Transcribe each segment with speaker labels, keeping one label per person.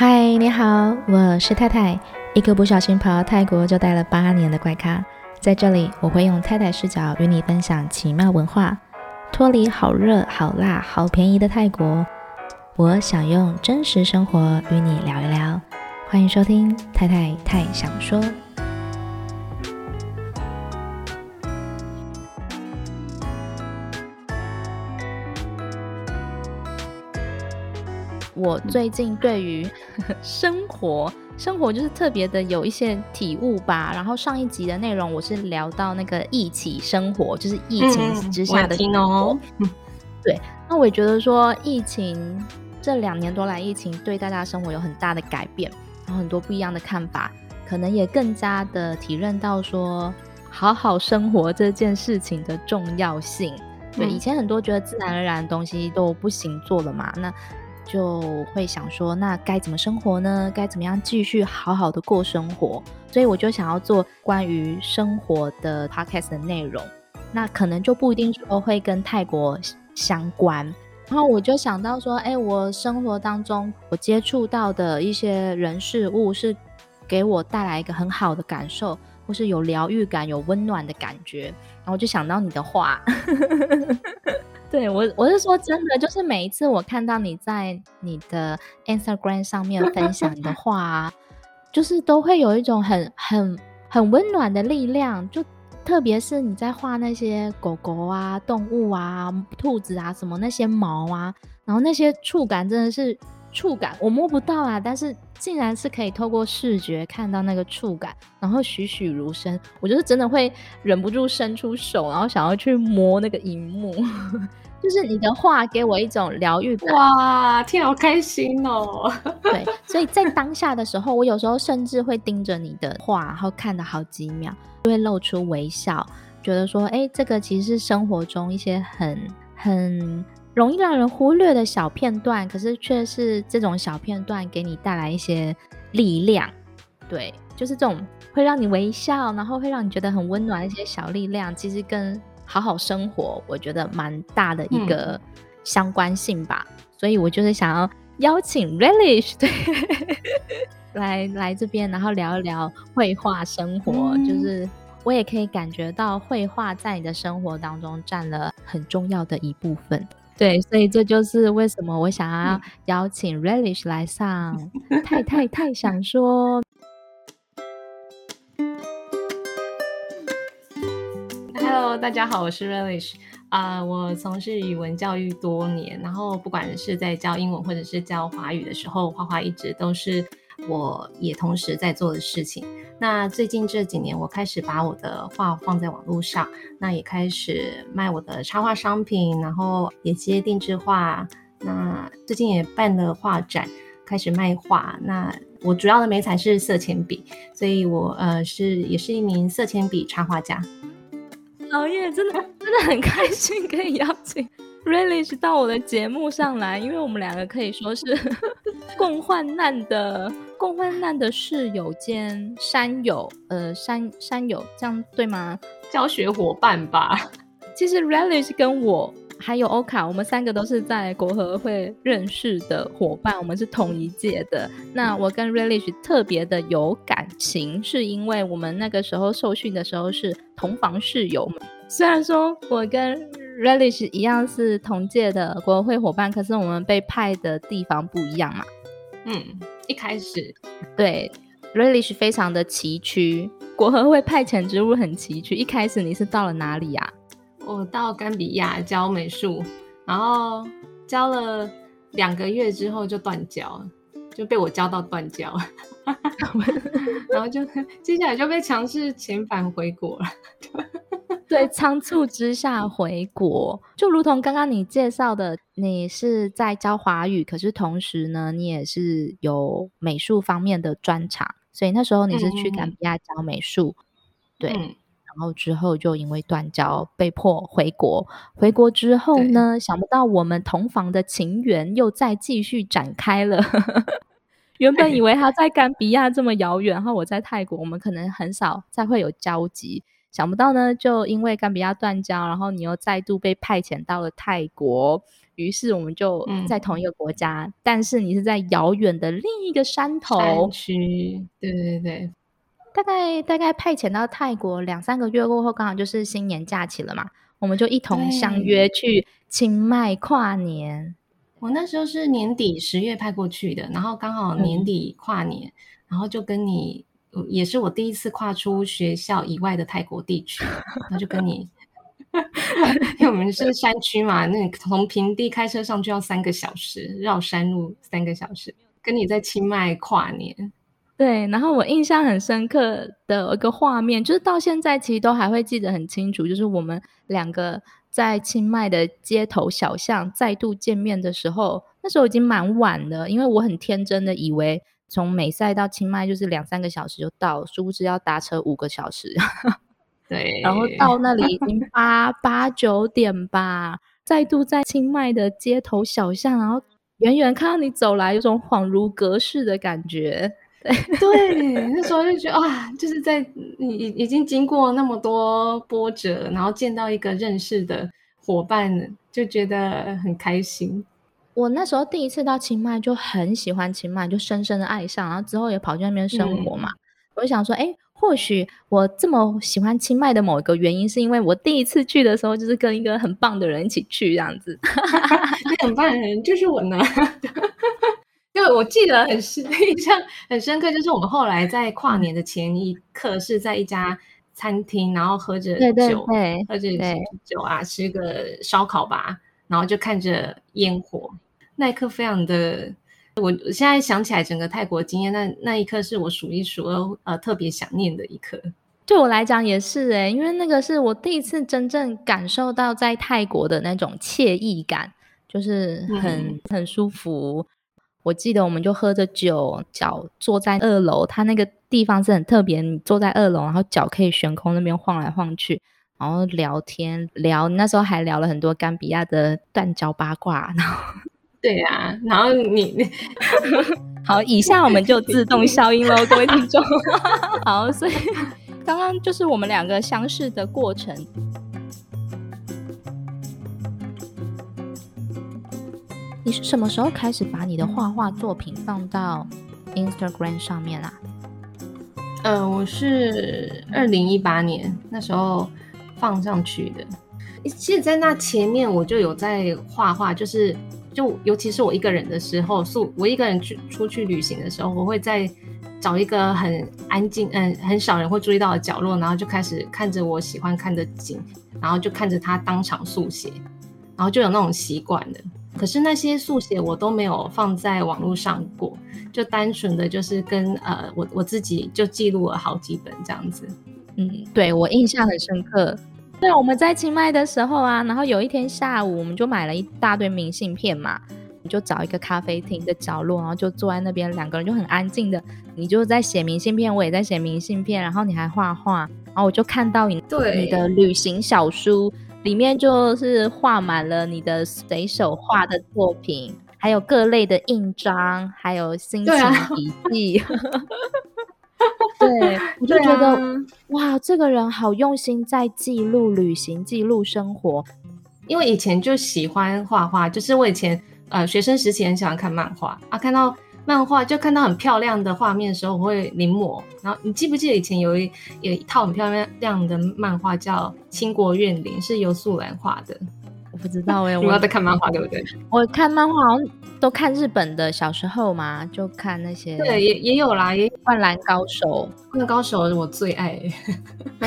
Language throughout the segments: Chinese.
Speaker 1: 嗨，你好，我是太太，一个不小心跑到泰国就待了八年的怪咖。在这里，我会用太太视角与你分享奇妙文化，脱离好热、好辣、好便宜的泰国。我想用真实生活与你聊一聊，欢迎收听《太太太想说》。我最近对于 生活，生活就是特别的有一些体悟吧。然后上一集的内容我是聊到那个一起生活，就是疫情之下的生活。嗯、对，那我也觉得说，疫情这两年多来，疫情对大家生活有很大的改变，然后很多不一样的看法，可能也更加的体认到说，好好生活这件事情的重要性。对，以前很多觉得自然而然的东西都不行做了嘛，那。就会想说，那该怎么生活呢？该怎么样继续好好的过生活？所以我就想要做关于生活的 podcast 的内容。那可能就不一定说会跟泰国相关。然后我就想到说，哎，我生活当中我接触到的一些人事物，是给我带来一个很好的感受，或是有疗愈感、有温暖的感觉。然后我就想到你的话。对我，我是说真的，就是每一次我看到你在你的 Instagram 上面分享你的画啊，就是都会有一种很很很温暖的力量。就特别是你在画那些狗狗啊、动物啊、兔子啊什么那些毛啊，然后那些触感真的是触感，我摸不到啊，但是竟然是可以透过视觉看到那个触感，然后栩栩如生。我就是真的会忍不住伸出手，然后想要去摸那个荧幕。就是你的话给我一种疗愈感，
Speaker 2: 哇，天，好开心哦！
Speaker 1: 对，所以在当下的时候，我有时候甚至会盯着你的画，然后看了好几秒，就会露出微笑，觉得说，哎，这个其实是生活中一些很很容易让人忽略的小片段，可是却是这种小片段给你带来一些力量。对，就是这种会让你微笑，然后会让你觉得很温暖的一些小力量，其实跟好好生活，我觉得蛮大的一个相关性吧，嗯、所以我就是想要邀请 Relish 对 来来这边，然后聊一聊绘画生活，嗯、就是我也可以感觉到绘画在你的生活当中占了很重要的一部分。对，所以这就是为什么我想要邀请 Relish 来上 太太太想说。
Speaker 2: Hello，大家好，我是 Relish 啊、呃，我从事语文教育多年，然后不管是在教英文或者是教华语的时候，花花一直都是我也同时在做的事情。那最近这几年，我开始把我的画放在网络上，那也开始卖我的插画商品，然后也接定制画。那最近也办了画展，开始卖画。那我主要的媒材是色铅笔，所以我呃是也是一名色铅笔插画家。
Speaker 1: 熬夜真的真的很开心，可以邀请 Relish 到我的节目上来，因为我们两个可以说是 共患难的共患难的室友兼山友，呃，山山友这样对吗？
Speaker 2: 教学伙伴吧。
Speaker 1: 其实 Relish 跟我。还有 Oka，，我们三个都是在国合会认识的伙伴，我们是同一届的。那我跟 Relish 特别的有感情，是因为我们那个时候受训的时候是同房室友。虽然说我跟 Relish 一样是同届的国合会伙伴，可是我们被派的地方不一样嘛。
Speaker 2: 嗯，一开始
Speaker 1: 对 Relish 非常的崎岖，国合会派遣职务很崎岖。一开始你是到了哪里呀？
Speaker 2: 我到甘比亚教美术，然后教了两个月之后就断交了，就被我教到断交，然后就接下来就被强制遣返回国了。
Speaker 1: 对，仓促之下回国，就如同刚刚你介绍的，你是在教华语，可是同时呢，你也是有美术方面的专长，所以那时候你是去甘比亚教美术，嗯、对。嗯然后之后就因为断交，被迫回国。回国之后呢，想不到我们同房的情缘又再继续展开了。原本以为他在甘比亚这么遥远，然后我在泰国，我们可能很少再会有交集。想不到呢，就因为甘比亚断交，然后你又再度被派遣到了泰国，于是我们就在同一个国家，嗯、但是你是在遥远的另一个山头
Speaker 2: 山区。对对对，
Speaker 1: 大概大概派遣到泰国两三个月过后，刚好就是新年假期了嘛，我们就一同相约去清迈跨年。
Speaker 2: 我那时候是年底十月派过去的，然后刚好年底跨年，嗯、然后就跟你。也是我第一次跨出学校以外的泰国地区，然后就跟你，因为我们是山区嘛，那你从平地开车上去要三个小时，绕山路三个小时，跟你在清迈跨年。
Speaker 1: 对，然后我印象很深刻的一个画面，就是到现在其实都还会记得很清楚，就是我们两个在清迈的街头小巷再度见面的时候，那时候已经蛮晚了，因为我很天真的以为。从美赛到清迈就是两三个小时就到，殊不知要搭车五个小时。
Speaker 2: 对，
Speaker 1: 然后到那里已经八八九点吧，再度在清迈的街头小巷，然后远远看到你走来，有种恍如隔世的感觉。对，
Speaker 2: 对，那时候就觉得啊，就是在已已经经过那么多波折，然后见到一个认识的伙伴，就觉得很开心。
Speaker 1: 我那时候第一次到清迈，就很喜欢清迈，就深深的爱上，然后之后也跑去那边生活嘛。嗯、我就想说，哎，或许我这么喜欢清迈的某一个原因，是因为我第一次去的时候，就是跟一个很棒的人一起去这样子。
Speaker 2: 很棒的人就是我呢，因为我记得很深，印象很深刻，就是我们后来在跨年的前一刻，是在一家餐厅，然后喝着酒，对对对喝着酒啊，吃个烧烤吧，然后就看着烟火。那一刻非常的，我现在想起来整个泰国经验，那那一刻是我数一数二呃特别想念的一刻。
Speaker 1: 对我来讲也是诶、欸，因为那个是我第一次真正感受到在泰国的那种惬意感，就是很、嗯、很舒服。我记得我们就喝着酒，脚坐在二楼，它那个地方是很特别，你坐在二楼，然后脚可以悬空那边晃来晃去，然后聊天聊，那时候还聊了很多甘比亚的断交八卦，然后。
Speaker 2: 对呀、啊，然后你你
Speaker 1: 好，以下我们就自动消音喽，各位听众。好，所以刚刚就是我们两个相识的过程。你是什么时候开始把你的画画作品放到 Instagram 上面啊？
Speaker 2: 呃，我是二零一八年那时候放上去的。其实，在那前面我就有在画画，就是。就尤其是我一个人的时候，素我一个人去出去旅行的时候，我会在找一个很安静、嗯，很少人会注意到的角落，然后就开始看着我喜欢看的景，然后就看着他当场速写，然后就有那种习惯的。可是那些速写我都没有放在网络上过，就单纯的就是跟呃我我自己就记录了好几本这样子。
Speaker 1: 嗯，对，我印象很深刻。对，我们在清迈的时候啊，然后有一天下午，我们就买了一大堆明信片嘛，你就找一个咖啡厅的角落，然后就坐在那边，两个人就很安静的，你就在写明信片，我也在写明信片，然后你还画画，然后我就看到你对你的旅行小书里面就是画满了你的随手画的作品，还有各类的印章，还有心情笔记。对，我就觉得、啊、哇，这个人好用心在记录旅行、记录生活。
Speaker 2: 因为以前就喜欢画画，就是我以前呃学生时期很喜欢看漫画啊，看到漫画就看到很漂亮的画面的时候，我会临摹。然后你记不记得以前有一有一套很漂亮的漫画叫《倾国怨灵》，是由素兰画的。
Speaker 1: 我不知道哎、欸，
Speaker 2: 我要在看漫画，对不对？
Speaker 1: 我看漫画好像都看日本的，小时候嘛，就看那些。
Speaker 2: 对，也也有啦，也《
Speaker 1: 灌篮高手》。
Speaker 2: 灌篮高手我最爱。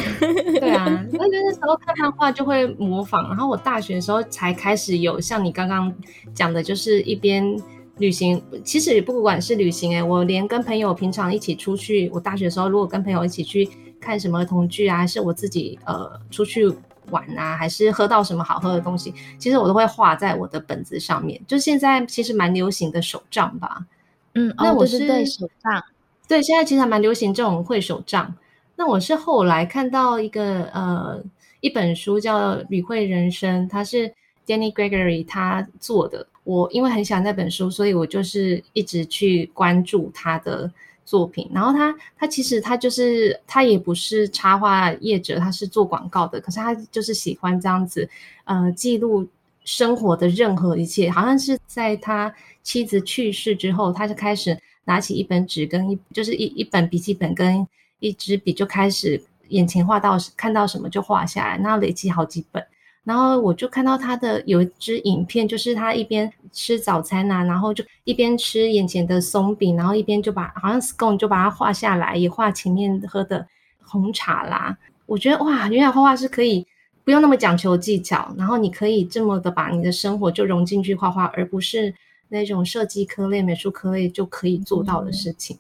Speaker 2: 对啊，那就那时候看漫画就会模仿，然后我大学的时候才开始有像你刚刚讲的，就是一边旅行，其实也不管是旅行哎、欸，我连跟朋友平常一起出去，我大学的时候如果跟朋友一起去看什么儿童剧啊，还是我自己呃出去。玩啊，还是喝到什么好喝的东西，其实我都会画在我的本子上面。就现在其实蛮流行的手账吧，
Speaker 1: 嗯，那我是、手账，
Speaker 2: 对，现在其实还蛮流行这种绘手账。那我是后来看到一个呃一本书叫《旅会人生》，它是 Danny Gregory 他做的。我因为很喜欢那本书，所以我就是一直去关注他的。作品。然后他他其实他就是他也不是插画业者，他是做广告的，可是他就是喜欢这样子，呃，记录生活的任何一切。好像是在他妻子去世之后，他就开始拿起一本纸跟一就是一一本笔记本跟一支笔，就开始眼前画到看到什么就画下来，那累积好几本。然后我就看到他的有一支影片，就是他一边吃早餐呐、啊，然后就一边吃眼前的松饼，然后一边就把好像 scone 就把它画下来，也画前面喝的红茶啦。我觉得哇，原来画画是可以不用那么讲求技巧，然后你可以这么的把你的生活就融进去画画，而不是那种设计科类、美术科类就可以做到的事情。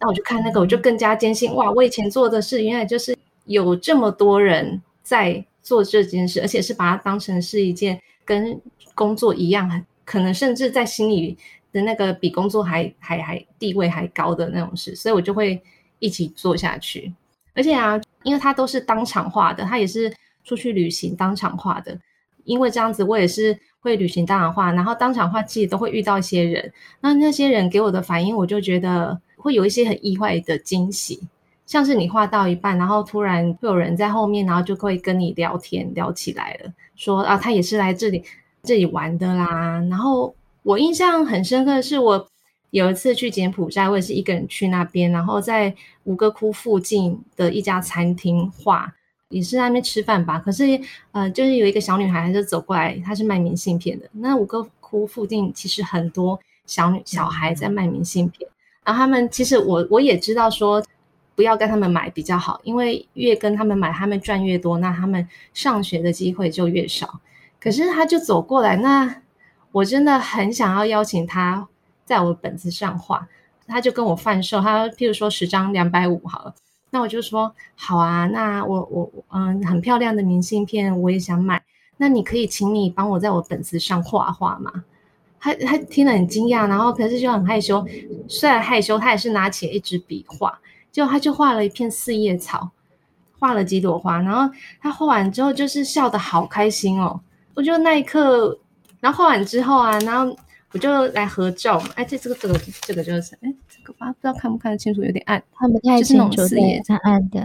Speaker 2: 那、嗯、我就看那个，我就更加坚信哇，我以前做的事原来就是有这么多人在。做这件事，而且是把它当成是一件跟工作一样，可能甚至在心里的那个比工作还还还地位还高的那种事，所以我就会一起做下去。而且啊，因为他都是当场画的，他也是出去旅行当场画的。因为这样子，我也是会旅行当场画，然后当场画其实都会遇到一些人，那那些人给我的反应，我就觉得会有一些很意外的惊喜。像是你画到一半，然后突然会有人在后面，然后就会跟你聊天聊起来了，说啊，他也是来这里这里玩的啦。然后我印象很深刻的是，我有一次去柬埔寨，我也是一个人去那边，然后在吴哥窟附近的一家餐厅画，也是在那边吃饭吧。可是呃，就是有一个小女孩，就走过来，她是卖明信片的。那吴哥窟附近其实很多小女小孩在卖明信片，然后他们其实我我也知道说。不要跟他们买比较好，因为越跟他们买，他们赚越多，那他们上学的机会就越少。可是他就走过来，那我真的很想要邀请他在我本子上画，他就跟我贩售，他譬如说十张两百五好了，那我就说好啊，那我我嗯很漂亮的明信片我也想买，那你可以请你帮我在我本子上画画吗？他他听了很惊讶，然后可是就很害羞，虽然害羞，他也是拿起一支笔画。就他就画了一片四叶草，画了几朵花，然后他画完之后就是笑得好开心哦。我就那一刻，然后画完之后啊，然后我就来合照嘛。哎，这这个这个这个就是，哎，这个吧，不知道看不看得清楚，有点暗，
Speaker 1: 看不太清楚，四叶在暗的。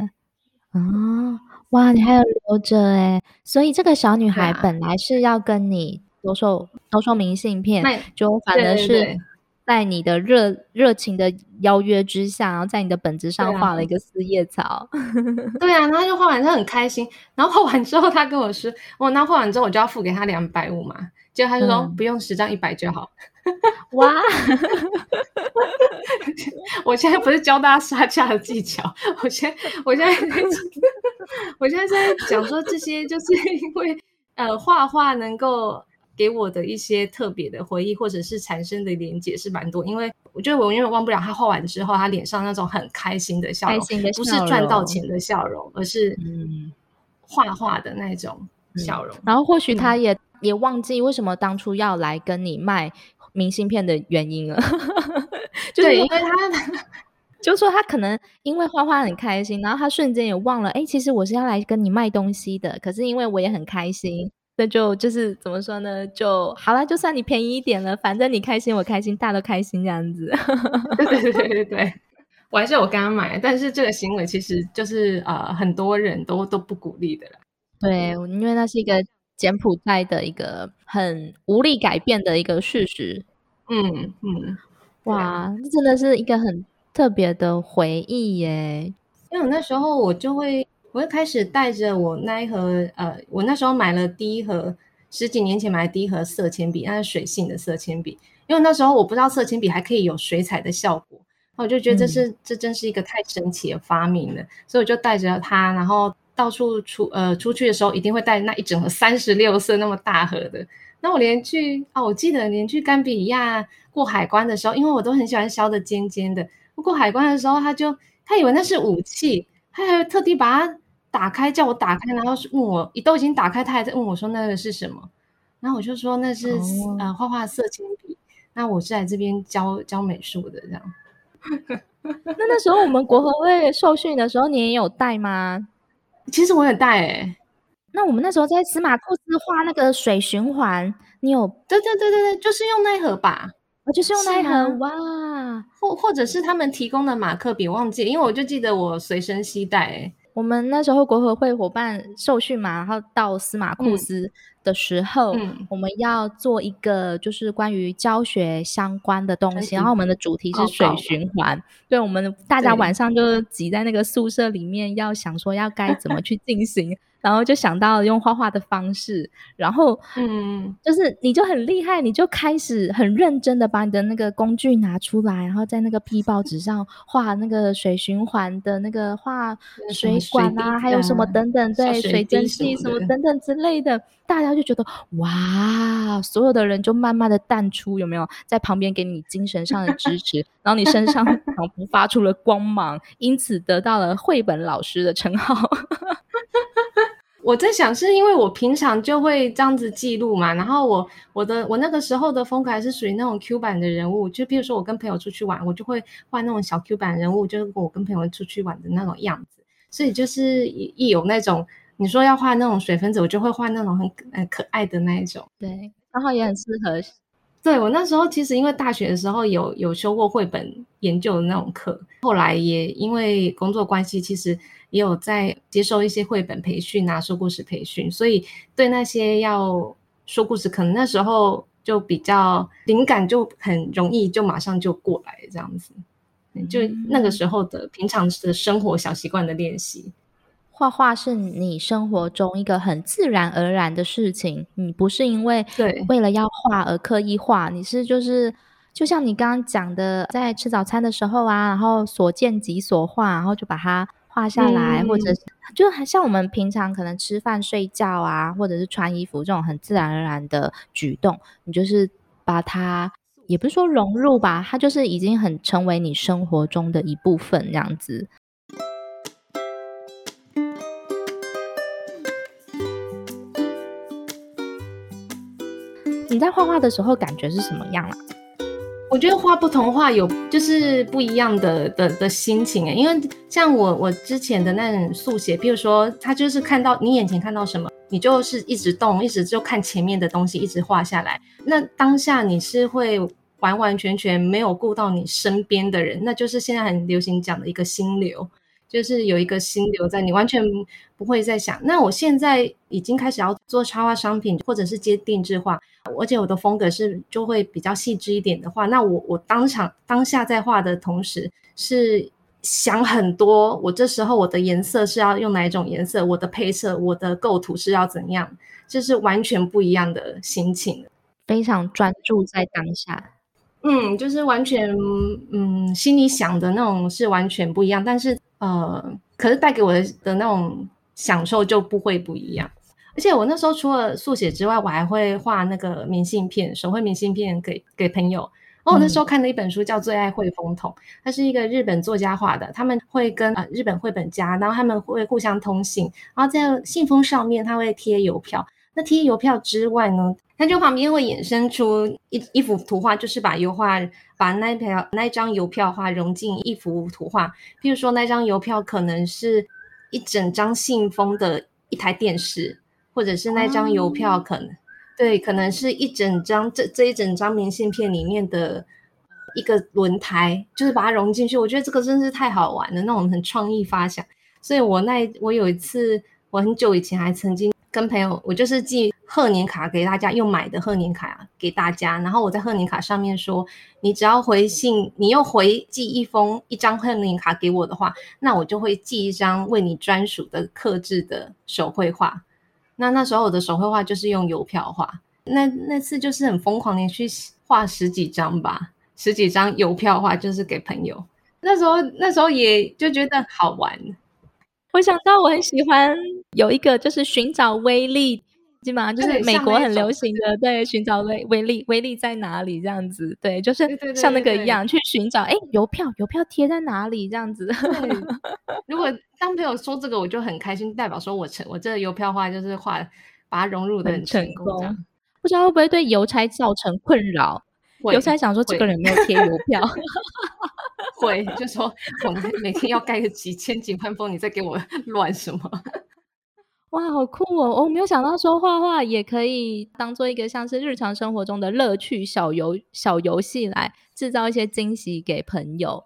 Speaker 1: 哦，哇，你还有留着哎，所以这个小女孩本来是要跟你兜售兜售明信片，就反而是。对对对在你的热热情的邀约之下，然后在你的本子上画了一个四叶草。
Speaker 2: 对啊，然后就画完，他很开心。然后画完之后，他跟我说：“哦，那画完之后我就要付给他两百五嘛。”结果他就说：“嗯、不用，十张一百就好。”哇！我现在不是教大家杀价的技巧，我现在我现在我现在在讲说这些，就是因为呃，画画能够。给我的一些特别的回忆，或者是产生的连结是蛮多，因为我觉得我永远忘不了他画完之后，他脸上那种很开心的笑容，开心的笑容，不是赚到钱的笑容，而是画画的那种笑容。嗯、
Speaker 1: 然后或许他也、嗯、也忘记为什么当初要来跟你卖明信片的原因了，就是
Speaker 2: 对，因为他
Speaker 1: 就说他可能因为画画很开心，然后他瞬间也忘了，哎，其实我是要来跟你卖东西的，可是因为我也很开心。那就就是怎么说呢？就好了，就算你便宜一点了，反正你开心我开心，大家都开心这样子。
Speaker 2: 对对对对对，我还是有刚刚买，但是这个行为其实就是呃很多人都都不鼓励的啦。
Speaker 1: 对，因为那是一个柬埔寨的一个很无力改变的一个事实。
Speaker 2: 嗯嗯，
Speaker 1: 哇，这真的是一个很特别的回忆耶。
Speaker 2: 因为我那时候我就会。我会开始带着我那一盒，呃，我那时候买了第一盒，十几年前买的第一盒色铅笔，那是水性的色铅笔。因为那时候我不知道色铅笔还可以有水彩的效果，那我就觉得这是、嗯、这真是一个太神奇的发明了，所以我就带着它，然后到处出呃出去的时候一定会带那一整盒三十六色那么大盒的。那我连去啊，我记得连去甘比亚过海关的时候，因为我都很喜欢削的尖尖的，过海关的时候他就他以为那是武器，他还特地把它。打开，叫我打开，然后问我，都已经打开，他还在问我说那个是什么，然后我就说那是、哦、呃画画色铅笔，那我是来这边教教美术的这样。
Speaker 1: 那那时候我们国合会受训的时候，你也有带吗？
Speaker 2: 其实我也带诶、欸。
Speaker 1: 那我们那时候在司马库斯画那个水循环，你有？
Speaker 2: 对对对对对，就是用那盒吧。
Speaker 1: 我就是用那一盒哇，
Speaker 2: 或或者是他们提供的马克笔，忘记，因为我就记得我随身携带、欸。
Speaker 1: 我们那时候国合会伙伴受训嘛，然后到司马库斯的时候，嗯、我们要做一个就是关于教学相关的东西，嗯、然后我们的主题是水循环。哦、对，我们大家晚上就挤在那个宿舍里面，要想说要该怎么去进行。然后就想到用画画的方式，然后嗯，就是你就很厉害，你就开始很认真的把你的那个工具拿出来，然后在那个皮报纸上 画那个水循环的那个画水管啊，还有什么等等，对，水蒸气什么等等之类的，大家就觉得哇，所有的人就慢慢的淡出，有没有在旁边给你精神上的支持，然后你身上仿佛发出了光芒，因此得到了绘本老师的称号。
Speaker 2: 我在想，是因为我平常就会这样子记录嘛，然后我我的我那个时候的风格还是属于那种 Q 版的人物，就比如说我跟朋友出去玩，我就会画那种小 Q 版人物，就是我跟朋友出去玩的那种样子，所以就是一有那种你说要画那种水分子，我就会画那种很很可爱的那一种，
Speaker 1: 对，然后也很适合。
Speaker 2: 对，我那时候其实因为大学的时候有有修过绘本研究的那种课，后来也因为工作关系，其实。也有在接受一些绘本培训啊，说故事培训，所以对那些要说故事，可能那时候就比较灵感就很容易，就马上就过来这样子。就那个时候的平常的生活小习惯的练习，
Speaker 1: 画画是你生活中一个很自然而然的事情，你不是因为对为了要画而刻意画，你是就是就像你刚刚讲的，在吃早餐的时候啊，然后所见即所画，然后就把它。画下来，嗯、或者就很像我们平常可能吃饭、睡觉啊，或者是穿衣服这种很自然而然的举动，你就是把它，也不是说融入吧，它就是已经很成为你生活中的一部分这样子。你在画画的时候感觉是什么样啊？
Speaker 2: 我觉得画不同画有就是不一样的的的心情诶，因为像我我之前的那种速写，比如说他就是看到你眼前看到什么，你就是一直动，一直就看前面的东西，一直画下来。那当下你是会完完全全没有顾到你身边的人，那就是现在很流行讲的一个心流。就是有一个心留在你，完全不会再想。那我现在已经开始要做插画商品，或者是接定制画，而且我的风格是就会比较细致一点的话，那我我当场当下在画的同时，是想很多。我这时候我的颜色是要用哪一种颜色？我的配色，我的构图是要怎样？这是完全不一样的心情，
Speaker 1: 非常专注在当下。
Speaker 2: 嗯，就是完全嗯，心里想的那种是完全不一样，但是。呃，可是带给我的的那种享受就不会不一样。而且我那时候除了速写之外，我还会画那个明信片，手绘明信片给给朋友。然后我那时候看的一本书叫《最爱绘风筒》，它是一个日本作家画的。他们会跟呃日本绘本家，然后他们会互相通信，然后在信封上面他会贴邮票。那贴邮票之外呢，它就旁边会衍生出一一幅图画，就是把油画。把那条那张邮票画融进一幅图画，譬如说那张邮票可能是一整张信封的一台电视，或者是那张邮票可能、嗯、对，可能是一整张这这一整张明信片里面的一个轮胎，就是把它融进去。我觉得这个真是太好玩了，那种很创意发想。所以我那我有一次，我很久以前还曾经跟朋友，我就是寄。贺年卡给大家，又买的贺年卡给大家，然后我在贺年卡上面说，你只要回信，你又回寄一封一张贺年卡给我的话，那我就会寄一张为你专属的刻制的手绘画。那那时候我的手绘画就是用邮票画，那那次就是很疯狂的去画十几张吧，十几张邮票画就是给朋友。那时候那时候也就觉得好玩。
Speaker 1: 我想到我很喜欢有一个就是寻找威力。基本上就是美国很流行的，对，寻找威威力，威力在哪里这样子，对，就是像那个一样去寻找，哎，邮票，邮票贴在哪里这样子。
Speaker 2: 如果当朋友说这个，我就很开心，代表说我成，我这个邮票画就是画，把它融入的很成功。
Speaker 1: 不知道会不会对邮差造成困扰？邮差想说这个人没有贴邮票，
Speaker 2: 会就说我们每天要盖个几千几万封，你在给我乱什么？
Speaker 1: 哇，好酷哦！我没有想到说画画也可以当做一个像是日常生活中的乐趣小游小游戏来制造一些惊喜给朋友。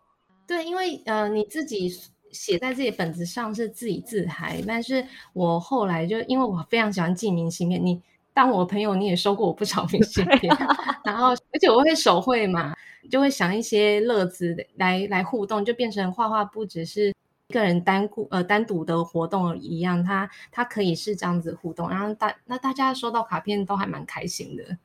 Speaker 2: 对，因为呃，你自己写在自己本子上是自己自嗨，但是我后来就因为我非常喜欢寄明信片，你当我朋友你也收过我不少明信片，然后而且我会手绘嘛，就会想一些乐子来来互动，就变成画画不只是。一个人单顾呃单独的活动一样，他他可以是这样子互动，然后大那大家收到卡片都还蛮开心的。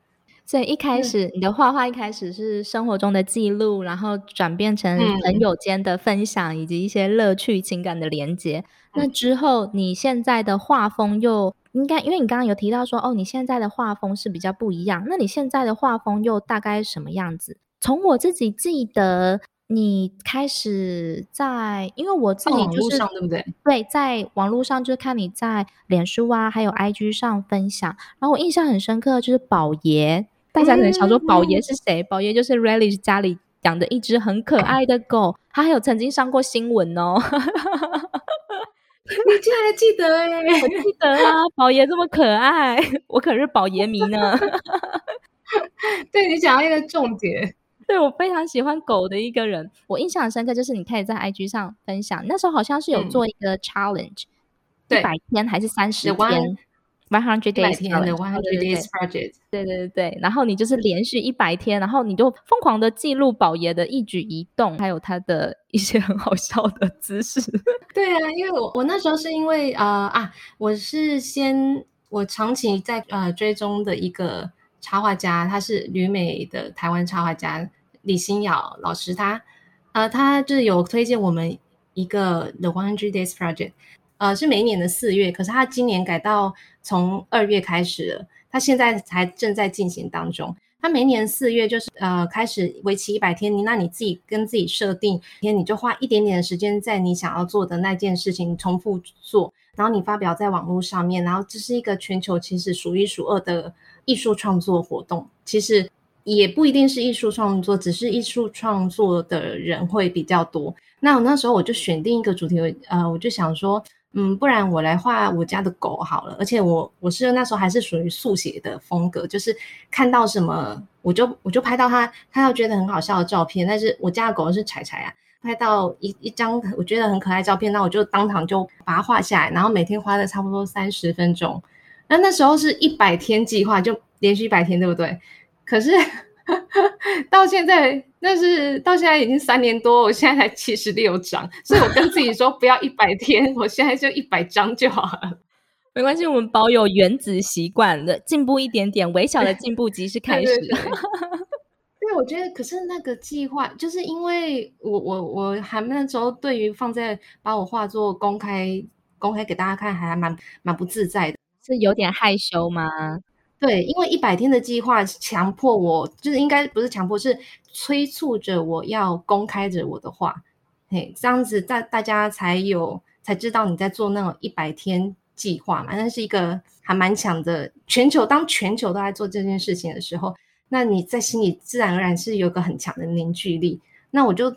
Speaker 1: 所以一开始、嗯、你的画画一开始是生活中的记录，然后转变成朋友间的分享，以及一些乐趣情感的连接。嗯、那之后你现在的画风又应该，因为你刚刚有提到说哦，你现在的画风是比较不一样。那你现在的画风又大概什么样子？从我自己记得。你开始在，因为我自己就是
Speaker 2: 上对不对？
Speaker 1: 对，在网络上就是看你在脸书啊，还有 IG 上分享。然后我印象很深刻，就是宝爷，大家可能想说宝爷是谁？宝、嗯、爷就是 Relish 家里养的一只很可爱的狗，他还有曾经上过新闻哦。
Speaker 2: 你竟然还记得哎、欸？
Speaker 1: 我记得啊，宝爷这么可爱，我可是宝爷迷呢。
Speaker 2: 对，你讲到一个重点。
Speaker 1: 对，我非常喜欢狗的一个人，我印象很深刻，就是你可以在 IG 上分享，那时候好像是有做一个 challenge，一百、嗯、天还是三十天，one hundred days 的 one hundred days project，对对对对，然后你就是连续一百天，然后你就疯狂的记录宝爷的一举一动，还有他的一些很好笑的姿势。
Speaker 2: 对啊，因为我我那时候是因为呃啊，我是先我长期在呃追踪的一个插画家，他是旅美的台湾插画家。李欣瑶老师他，呃，他就是有推荐我们一个 The One Hundred Days Project，呃，是每一年的四月，可是他今年改到从二月开始了，他现在才正在进行当中。他每年四月就是呃开始为期一百天，你那你自己跟自己设定，天你就花一点点的时间在你想要做的那件事情重复做，然后你发表在网络上面，然后这是一个全球其实数一数二的艺术创作活动，其实。也不一定是艺术创作，只是艺术创作的人会比较多。那我那时候我就选定一个主题，呃，我就想说，嗯，不然我来画我家的狗好了。而且我我是那时候还是属于速写的风格，就是看到什么我就我就拍到它，看到觉得很好笑的照片。但是我家的狗是柴柴啊，拍到一一张我觉得很可爱的照片，那我就当场就把它画下来，然后每天花了差不多三十分钟。那那时候是一百天计划，就连续一百天，对不对？可是 到现在，但是到现在已经三年多，我现在才七十六张，所以我跟自己说不要一百天，我现在就一百张就好了。
Speaker 1: 没关系，我们保有原子习惯的进步一点点，微小的进步即是开始。对，对，对，
Speaker 2: 对，我觉得，可是那个计划，就是因为我我我还那时候对于放在把我画作公开公开给大家看，还蛮蛮不自在的，
Speaker 1: 是有点害羞吗？
Speaker 2: 对，因为一百天的计划强迫我，就是应该不是强迫，是催促着我要公开着我的话，嘿，这样子大大家才有才知道你在做那种一百天计划嘛，那是一个还蛮强的全球，当全球都在做这件事情的时候，那你在心里自然而然是有个很强的凝聚力。那我就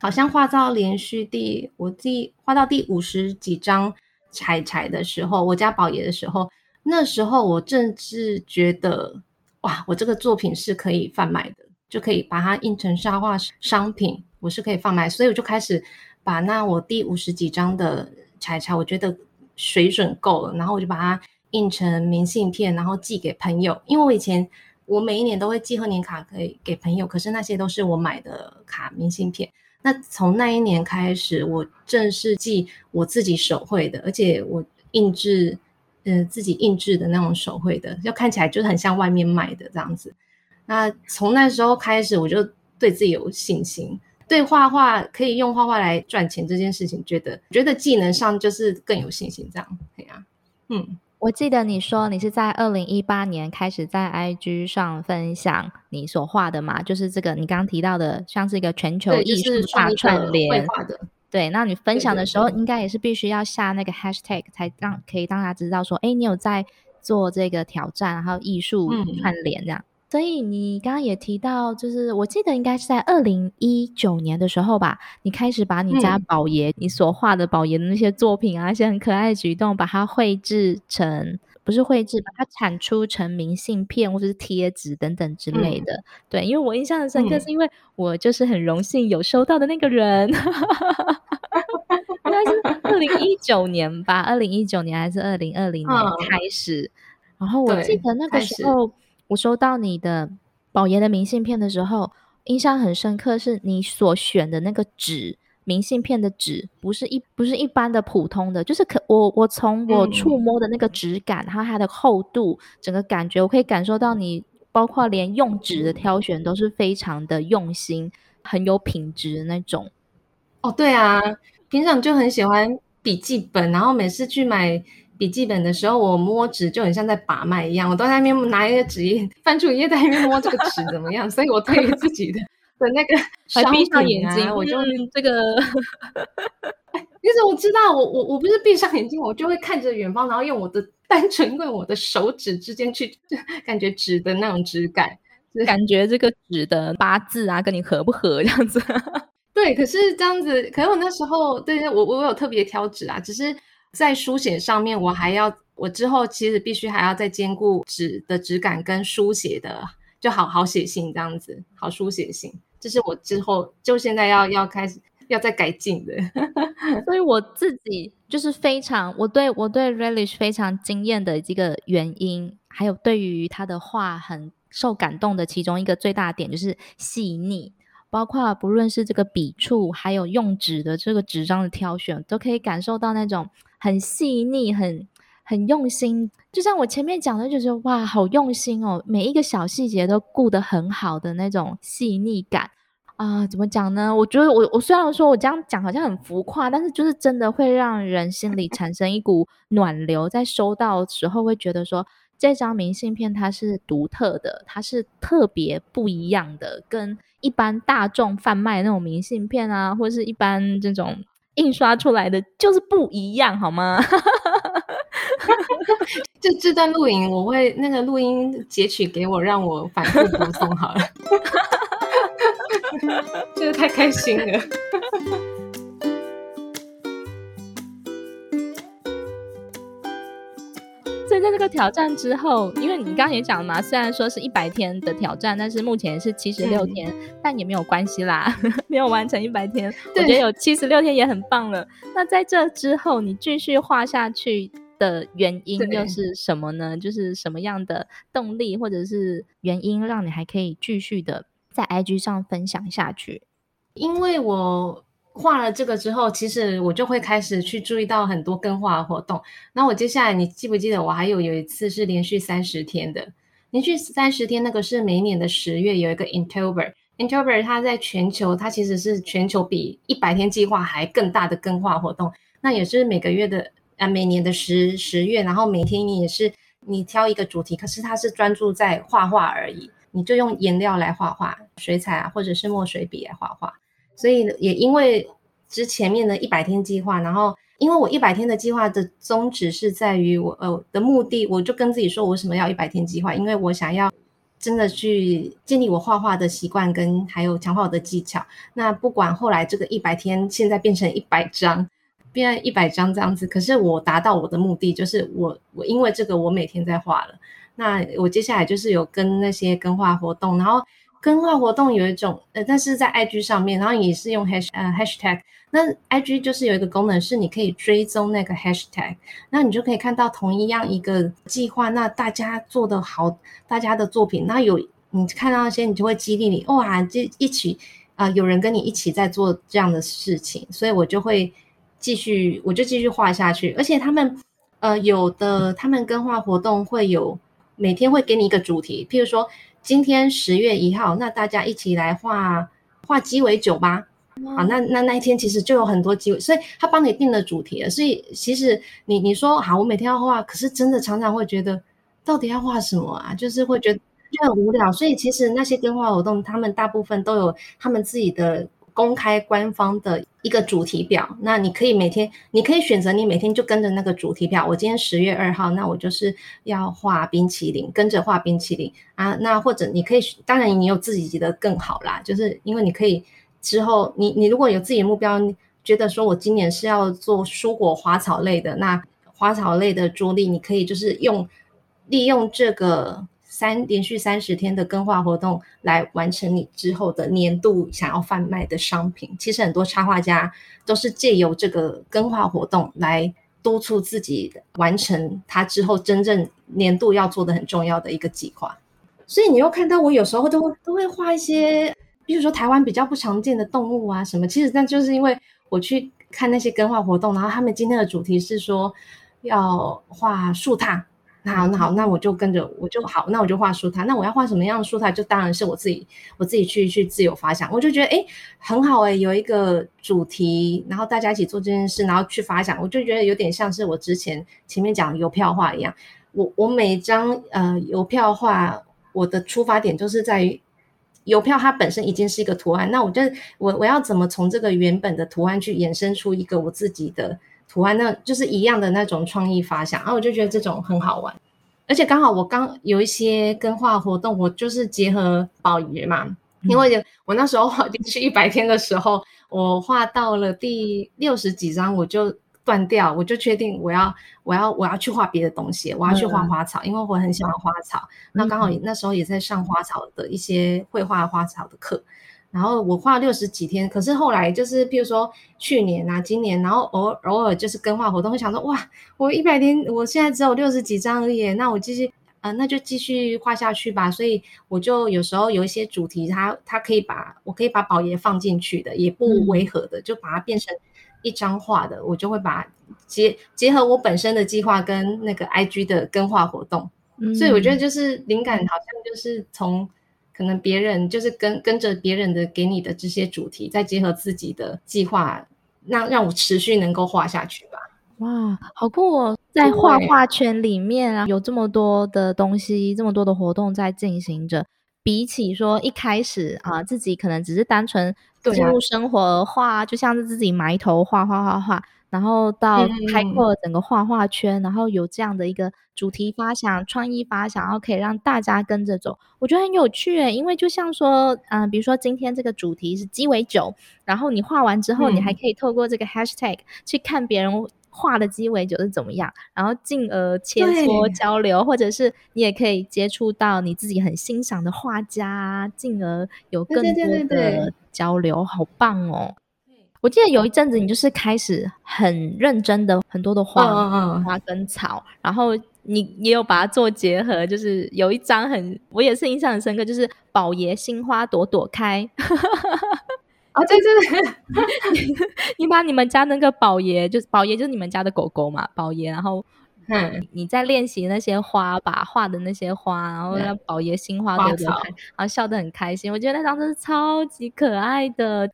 Speaker 2: 好像画到连续第我第画到第五十几张柴柴的时候，我家宝爷的时候。那时候我正是觉得，哇，我这个作品是可以贩卖的，就可以把它印成沙画商品，我是可以贩卖，所以我就开始把那我第五十几张的柴柴，我觉得水准够了，然后我就把它印成明信片，然后寄给朋友。因为我以前我每一年都会寄贺年卡给给朋友，可是那些都是我买的卡明信片。那从那一年开始，我正式寄我自己手绘的，而且我印制。呃，自己印制的那种手绘的，就看起来就是很像外面卖的这样子。那从那时候开始，我就对自己有信心，对画画可以用画画来赚钱这件事情，觉得觉得技能上就是更有信心。这样，对啊，嗯，
Speaker 1: 我记得你说你是在二零一八年开始在 IG 上分享你所画的嘛，就是这个你刚刚提到的，像是一个全球艺术大串联画
Speaker 2: 的。
Speaker 1: 对，那你分享的时候，应该也是必须要下那个 hashtag 才让可以让他知道说，哎，你有在做这个挑战，然后艺术串联这样。嗯、所以你刚刚也提到，就是我记得应该是在二零一九年的时候吧，你开始把你家宝爷、嗯、你所画的宝爷的那些作品啊，一些很可爱的举动，把它绘制成，不是绘制，把它产出成明信片或者是贴纸等等之类的。嗯、对，因为我印象很深刻，是因为我就是很荣幸有收到的那个人。应该是二零一九年吧，二零一九年还是二零二零年开始。嗯然后我记得那个时候，我收到你的宝爷的明信片的时候，印象很深刻，是你所选的那个纸，明信片的纸不是一不是一般的普通的，就是可我我从我触摸的那个质感，还有、嗯、它的厚度，整个感觉我可以感受到你，包括连用纸的挑选都是非常的用心，很有品质的那种。
Speaker 2: 哦，对啊，平常就很喜欢笔记本，然后每次去买。笔记本的时候，我摸纸就很像在把脉一样，我都在那边拿一个纸页，翻出一页在那边摸这个纸怎么样，所以我对于自己的的那个
Speaker 1: 还闭上眼睛，我就这个，
Speaker 2: 其实我知道，我我我不是闭上眼睛，我就会看着远方，然后用我的单纯用我的手指之间去感觉纸的那种质感，
Speaker 1: 感觉这个纸的八字啊跟你合不合这样子。
Speaker 2: 对，可是这样子，可是我那时候对对，我我有特别挑纸啊，只是。在书写上面，我还要我之后其实必须还要再兼顾纸的质感跟书写的，就好好写信这样子，好书写信，这是我之后就现在要要开始要再改进的。
Speaker 1: 所以我自己就是非常我对我对 Relish 非常惊艳的这个原因，还有对于他的画很受感动的其中一个最大点就是细腻。包括不论是这个笔触，还有用纸的这个纸张的挑选，都可以感受到那种很细腻、很很用心。就像我前面讲的，就是哇，好用心哦，每一个小细节都顾得很好的那种细腻感啊、怎么讲呢？我觉得我我虽然说我这样讲好像很浮夸，但是就是真的会让人心里产生一股暖流，在收到时候会觉得说。这张明信片它是独特的，它是特别不一样的，跟一般大众贩卖那种明信片啊，或是一般这种印刷出来的就是不一样，好吗？
Speaker 2: 就这段录影，我会那个录音截取给我，让我反复播送好了。真 的太开心了。
Speaker 1: 在这个挑战之后，因为你刚刚也讲了嘛，虽然说是一百天的挑战，但是目前是七十六天，嗯、但也没有关系啦，没有完成一百天，我觉得有七十六天也很棒了。那在这之后，你继续画下去的原因又是什么呢？就是什么样的动力或者是原因，让你还可以继续的在 IG 上分享下去？
Speaker 2: 因为我。画了这个之后，其实我就会开始去注意到很多更画的活动。那我接下来，你记不记得我还有有一次是连续三十天的，连续三十天，那个是每一年的十月有一个 Inktober，Inktober 它在全球，它其实是全球比一百天计划还更大的跟画活动。那也是每个月的啊，每年的十十月，然后每天你也是你挑一个主题，可是它是专注在画画而已，你就用颜料来画画，水彩啊，或者是墨水笔来画画。所以也因为之前面的一百天计划，然后因为我一百天的计划的宗旨是在于我呃的目的，我就跟自己说，我为什么要一百天计划？因为我想要真的去建立我画画的习惯，跟还有强化我的技巧。那不管后来这个一百天现在变成一百张，变一百张这样子，可是我达到我的目的，就是我我因为这个我每天在画了。那我接下来就是有跟那些跟画活动，然后。跟画活动有一种，呃，但是在 IG 上面，然后也是用 hash 呃 hashtag。那 IG 就是有一个功能，是你可以追踪那个 hashtag，那你就可以看到同一样一个计划，那大家做的好，大家的作品，那有你看到那些，你就会激励你，哇，就一起啊、有人跟你一起在做这样的事情，所以我就会继续，我就继续画下去。而且他们，呃，有的他们跟画活动会有每天会给你一个主题，譬如说。今天十月一号，那大家一起来画画鸡尾酒吧。哇好，那那那一天其实就有很多机会，所以他帮你定了主题了。所以其实你你说好，我每天要画，可是真的常常会觉得，到底要画什么啊？就是会觉得就很无聊。所以其实那些跟画活动，他们大部分都有他们自己的公开官方的一个主题表，那你可以每天，你可以选择你每天就跟着那个主题表。我今天十月二号，那我就是要画冰淇淋，跟着画冰淇淋啊。那或者你可以，当然你有自己的更好啦，就是因为你可以之后，你你如果有自己的目标，觉得说我今年是要做蔬果花草类的，那花草类的桌历，你可以就是用利用这个。三连续三十天的更换活动来完成你之后的年度想要贩卖的商品。其实很多插画家都是借由这个更换活动来督促自己完成他之后真正年度要做的很重要的一个计划。所以你又看到我有时候都都会画一些，比如说台湾比较不常见的动物啊什么。其实那就是因为我去看那些更换活动，然后他们今天的主题是说要画树獭。那好，那好，那我就跟着我就好，那我就画树獭。那我要画什么样的树獭，就当然是我自己，我自己去去自由发想。我就觉得哎，很好哎，有一个主题，然后大家一起做这件事，然后去发想。我就觉得有点像是我之前前面讲邮票画一样。我我每张呃邮票画，我的出发点就是在于邮票它本身已经是一个图案。那我就我我要怎么从这个原本的图案去衍生出一个我自己的。图案那就是一样的那种创意发想，然后我就觉得这种很好玩，而且刚好我刚有一些跟画活动，我就是结合宝爷嘛，嗯、因为我那时候画连续一百天的时候，我画到了第六十几张，我就断掉，我就确定我要我要我要去画别的东西，我要去画花草，嗯、因为我很喜欢花草，嗯、那刚好那时候也在上花草的一些绘画花草的课。然后我画六十几天，可是后来就是，譬如说去年啊、今年，然后偶偶尔就是更画活动，会想说，哇，我一百天，我现在只有六十几张而已，那我继续，呃，那就继续画下去吧。所以我就有时候有一些主题它，它它可以把我可以把宝爷放进去的，也不违和的，嗯、就把它变成一张画的，我就会把它结结合我本身的计划跟那个 IG 的更画活动。嗯、所以我觉得就是灵感好像就是从。可能别人就是跟跟着别人的给你的这些主题，再结合自己的计划，让让我持续能够画下去吧。
Speaker 1: 哇，好酷哦！在画画圈里面啊，有这么多的东西，这么多的活动在进行着。比起说一开始啊，自己可能只是单纯进入生活而画，就像是自己埋头画画画画。然后到开阔整个画画圈，嗯、然后有这样的一个主题发想、创意发想，然后可以让大家跟着走，我觉得很有趣诶。因为就像说，嗯、呃，比如说今天这个主题是鸡尾酒，然后你画完之后，嗯、你还可以透过这个 hashtag 去看别人画的鸡尾酒是怎么样，然后进而切磋交流，或者是你也可以接触到你自己很欣赏的画家，进而有更多的交流，好棒哦。我记得有一阵子，你就是开始很认真的很多的画花跟草，然后你也有把它做结合，就是有一张很我也是印象很深刻，就是宝爷新花朵朵开。啊，对对对，你把你们家那个宝爷，就是宝爷就是你们家的狗狗嘛，宝爷，然后嗯，你在练习那些花，把画的那些花，然后让宝爷新花朵朵开，然后笑得很开心。我觉得那张真是超级可爱的。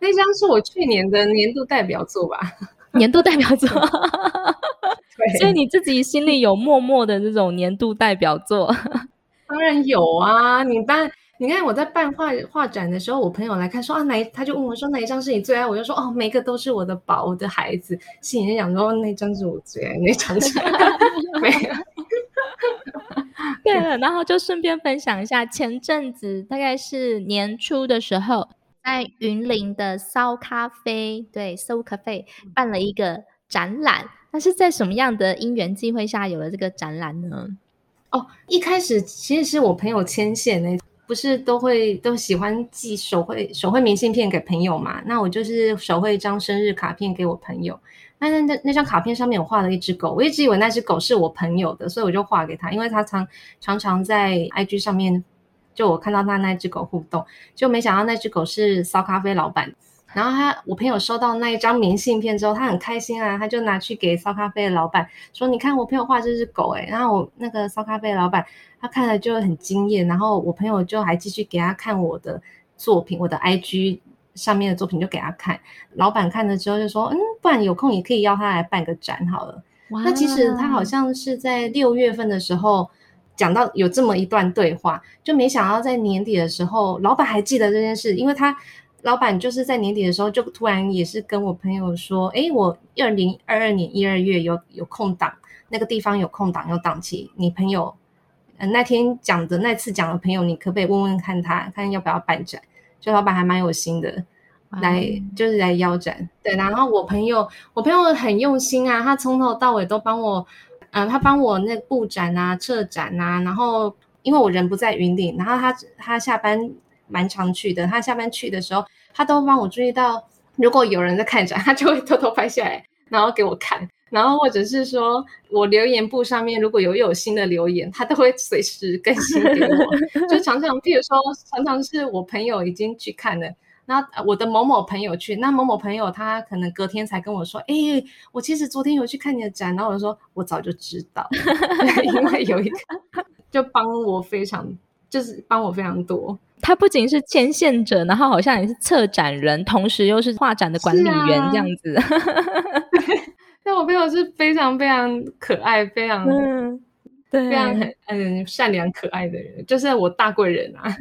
Speaker 2: 那张是我去年的年度代表作吧？
Speaker 1: 年度代表作，对，所以你自己心里有默默的这种年度代表作？
Speaker 2: 当然有啊！你办，你看我在办画画展的时候，我朋友来看说啊，哪他就问我说哪一张是你最爱？我就说哦，每个都是我的宝，我的孩子。心里想说那张是我最爱，那张是没有。
Speaker 1: 对了，然后就顺便分享一下，前阵子大概是年初的时候。在云林的骚咖啡，对烧咖啡办了一个展览。那是在什么样的因缘际会下有了这个展览呢？
Speaker 2: 哦，一开始其实是我朋友牵线呢，不是都会都喜欢寄手绘手绘明信片给朋友嘛？那我就是手绘一张生日卡片给我朋友。那那那那张卡片上面我画了一只狗，我一直以为那只狗是我朋友的，所以我就画给他，因为他常常常在 IG 上面。就我看到他那只狗互动，就没想到那只狗是骚咖啡老板。然后他我朋友收到那一张明信片之后，他很开心啊，他就拿去给骚咖啡的老板说：“你看我朋友画这只狗诶。”然后我那个骚咖啡的老板他看了就很惊艳，然后我朋友就还继续给他看我的作品，我的 IG 上面的作品就给他看。老板看了之后就说：“嗯，不然有空也可以邀他来办个展好了。”那其实他好像是在六月份的时候。讲到有这么一段对话，就没想到在年底的时候，老板还记得这件事，因为他老板就是在年底的时候，就突然也是跟我朋友说：“哎，我二零二二年一二月有有空档，那个地方有空档有档期，你朋友，呃，那天讲的那次讲的朋友，你可不可以问问看他，看要不要办展？就老板还蛮有心的，来就是来邀展。对，然后我朋友，我朋友很用心啊，他从头到尾都帮我，嗯、他帮我那布展啊、策展啊，然后因为我人不在云顶，然后他他下班。蛮常去的，他下班去的时候，他都帮我注意到，如果有人在看展，他就会偷偷拍下来，然后给我看，然后或者是说我留言簿上面如果有有新的留言，他都会随时更新给我。就常常，譬如说，常常是我朋友已经去看了，那我的某某朋友去，那某某朋友他可能隔天才跟我说，哎，我其实昨天有去看你的展，然后我就说我早就知道，因为有一个就帮我非常，就是帮我非常多。
Speaker 1: 他不仅是牵线者，然后好像也是策展人，同时又是画展的管理员这样子。
Speaker 2: 那、啊、我朋友是非常非常可爱，非常、嗯、对非常很嗯善良可爱的人，就是我大贵人啊。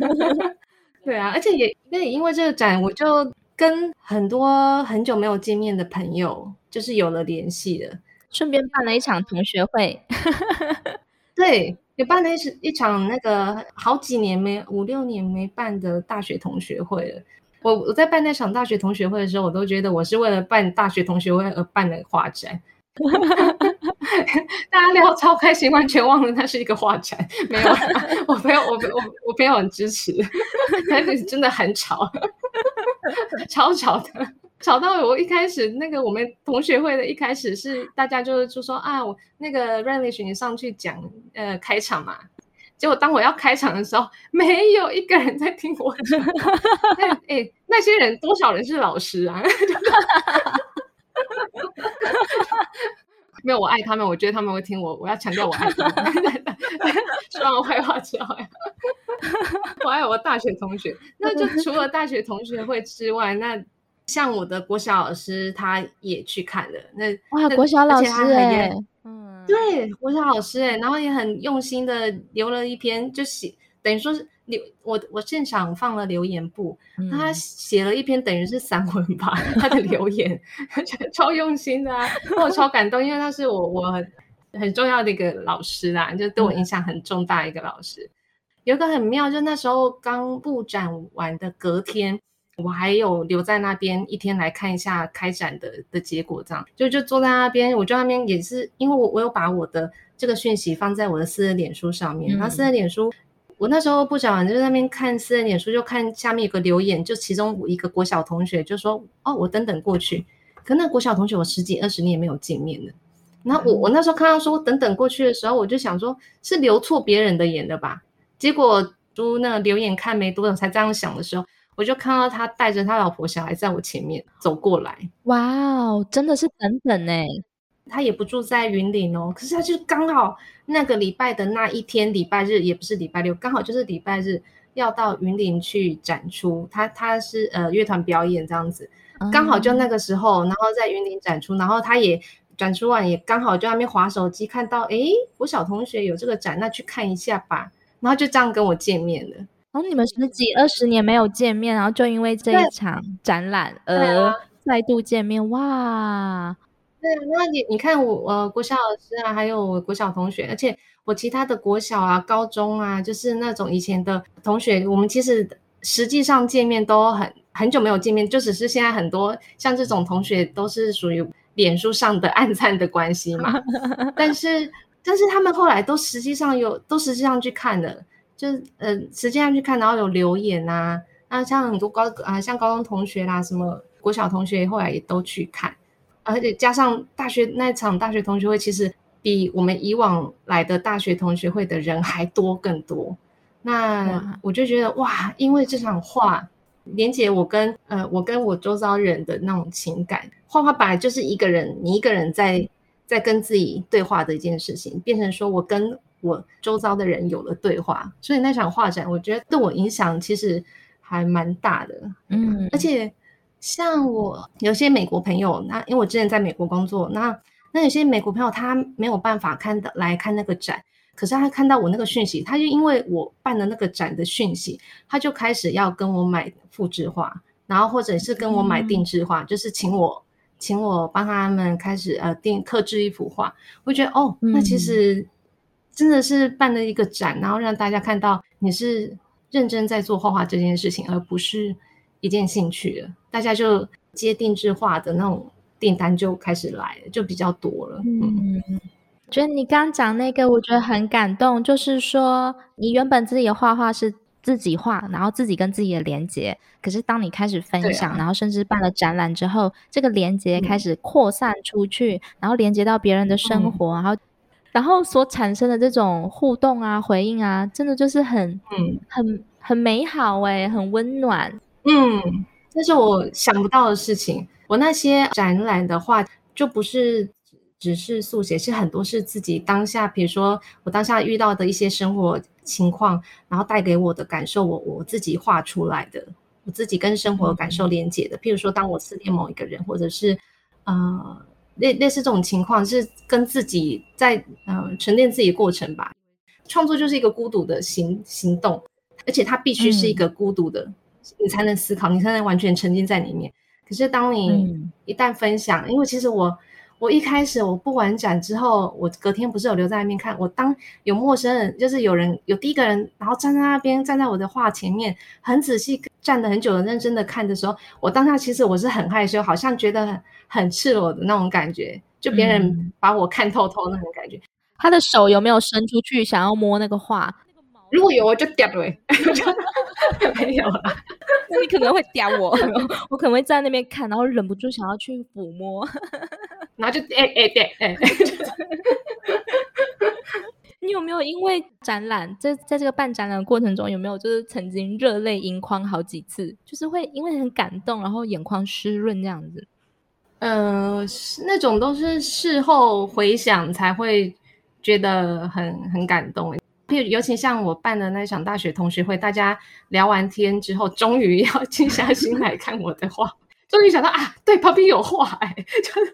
Speaker 2: 对啊，而且也那也因为这个展，我就跟很多很久没有见面的朋友，就是有了联系了，
Speaker 1: 顺便办了一场同学会。
Speaker 2: 对。也办了一一场那个好几年没五六年没办的大学同学会了。我我在办那场大学同学会的时候，我都觉得我是为了办大学同学会而办的画展。大家聊超开心，完全忘了那是一个画展。没有，我朋友我我我朋友很支持，但是真的很吵，超吵的。吵到我一开始那个我们同学会的一开始是大家就是就说啊，我那个 Renglish 你上去讲呃开场嘛，结果当我要开场的时候，没有一个人在听我讲。哎、欸，那些人多少人是老师啊？没有，我爱他们，我觉得他们会听我。我要强调我爱他们，说完我坏话之后，我爱我大学同学。那就除了大学同学会之外，那。像我的国小老师，他也去看了。那
Speaker 1: 哇，国小老师哎，
Speaker 2: 嗯，对，国小老师哎，然后也很用心的留了一篇，就写等于说是留我我现场放了留言簿，嗯、他写了一篇等于是散文吧，他的留言超用心的啊，我超感动，因为他是我我很很重要的一个老师啦，就对我影响很重大一个老师。嗯、有一个很妙，就那时候刚布展完的隔天。我还有留在那边一天来看一下开展的的结果，这样就就坐在那边，我就那边也是因为我我有把我的这个讯息放在我的私人脸书上面，嗯、然后私人脸书我那时候不讲完就在那边看私人脸书，就看下面有个留言，就其中一个国小同学就说哦，我等等过去，可那国小同学我十几二十年没有见面了，然后我我那时候看到说等等过去的时候，我就想说是留错别人的眼了吧，结果读那个留言看没多久才这样想的时候。我就看到他带着他老婆小孩在我前面走过来，
Speaker 1: 哇哦，真的是等等呢。
Speaker 2: 他也不住在云林哦，可是他就刚好那个礼拜的那一天，礼拜日也不是礼拜六，刚好就是礼拜日要到云林去展出。他他是呃乐团表演这样子，刚好就那个时候，然后在云林展出，然后他也展出完，也刚好就在那边划手机看到，诶，我小同学有这个展，那去看一下吧。然后就这样跟我见面了。
Speaker 1: 然后你们十几二十年没有见面，然后就因为这一场展览而再度见面，哇！
Speaker 2: 对，那你你看我呃国小老师啊，还有我国小同学，而且我其他的国小啊、高中啊，就是那种以前的同学，我们其实实际上见面都很很久没有见面，就只是现在很多像这种同学都是属于脸书上的暗赞的关系嘛。但是但是他们后来都实际上有都实际上去看的。就呃，实际上去看，然后有留言啊，那像很多高啊，像高中同学啦，什么国小同学，后来也都去看，而且加上大学那场大学同学会，其实比我们以往来的大学同学会的人还多更多。那我就觉得哇，因为这场画连接我跟呃我跟我周遭人的那种情感，画画本来就是一个人，你一个人在在跟自己对话的一件事情，变成说我跟。我周遭的人有了对话，所以那场画展，我觉得对我影响其实还蛮大的。嗯，而且像我有些美国朋友，那因为我之前在美国工作，那那有些美国朋友他没有办法看的来看那个展，可是他看到我那个讯息，他就因为我办的那个展的讯息，他就开始要跟我买复制画，然后或者是跟我买定制画，嗯、就是请我请我帮他们开始呃定刻制一幅画。我觉得哦，那其实真的是办了一个展，然后让大家看到你是认真在做画画这件事情，而不是一件兴趣了。大家就接定制化的那种订单就开始来了，就比较多了。嗯。嗯
Speaker 1: 觉得你刚讲那个，我觉得很感动。就是说，你原本自己的画画是自己画，然后自己跟自己的连接。可是当你开始分享，啊、然后甚至办了展览之后，这个连接开始扩散出去，嗯、然后连接到别人的生活，嗯、然后，然后所产生的这种互动啊、回应啊，真的就是很、嗯、很、很美好哎，很温暖。
Speaker 2: 嗯，这是我想不到的事情。我那些展览的话，就不是。只是速写，是很多是自己当下，比如说我当下遇到的一些生活情况，然后带给我的感受，我我自己画出来的，我自己跟生活感受连接的。譬如说，当我思念某一个人，或者是呃类类似这种情况，是跟自己在呃沉淀自己的过程吧。创作就是一个孤独的行行动，而且它必须是一个孤独的，嗯、你才能思考，你才能完全沉浸在里面。可是当你一旦分享，嗯、因为其实我。我一开始我布完展之后，我隔天不是有留在那边看。我当有陌生人，就是有人有第一个人，然后站在那边，站在我的画前面，很仔细站了很久的，认真的看的时候，我当下其实我是很害羞，好像觉得很很赤裸的那种感觉，就别人把我看透透那种感觉。嗯、
Speaker 1: 他的手有没有伸出去想要摸那个画？
Speaker 2: 如果有，我就掉了。没有了，
Speaker 1: 那你可能会屌我，我可能会在那边看，然后忍不住想要去抚摸。
Speaker 2: 然后就哎哎对哎，
Speaker 1: 你有没有因为展览在在这个办展览的过程中，有没有就是曾经热泪盈眶好几次？就是会因为很感动，然后眼眶湿润这样子？
Speaker 2: 呃，那种都是事后回想才会觉得很很感动。譬如尤其像我办的那场大学同学会，大家聊完天之后，终于要静下心来看我的画。终于想到啊，对，旁边有画哎，就是，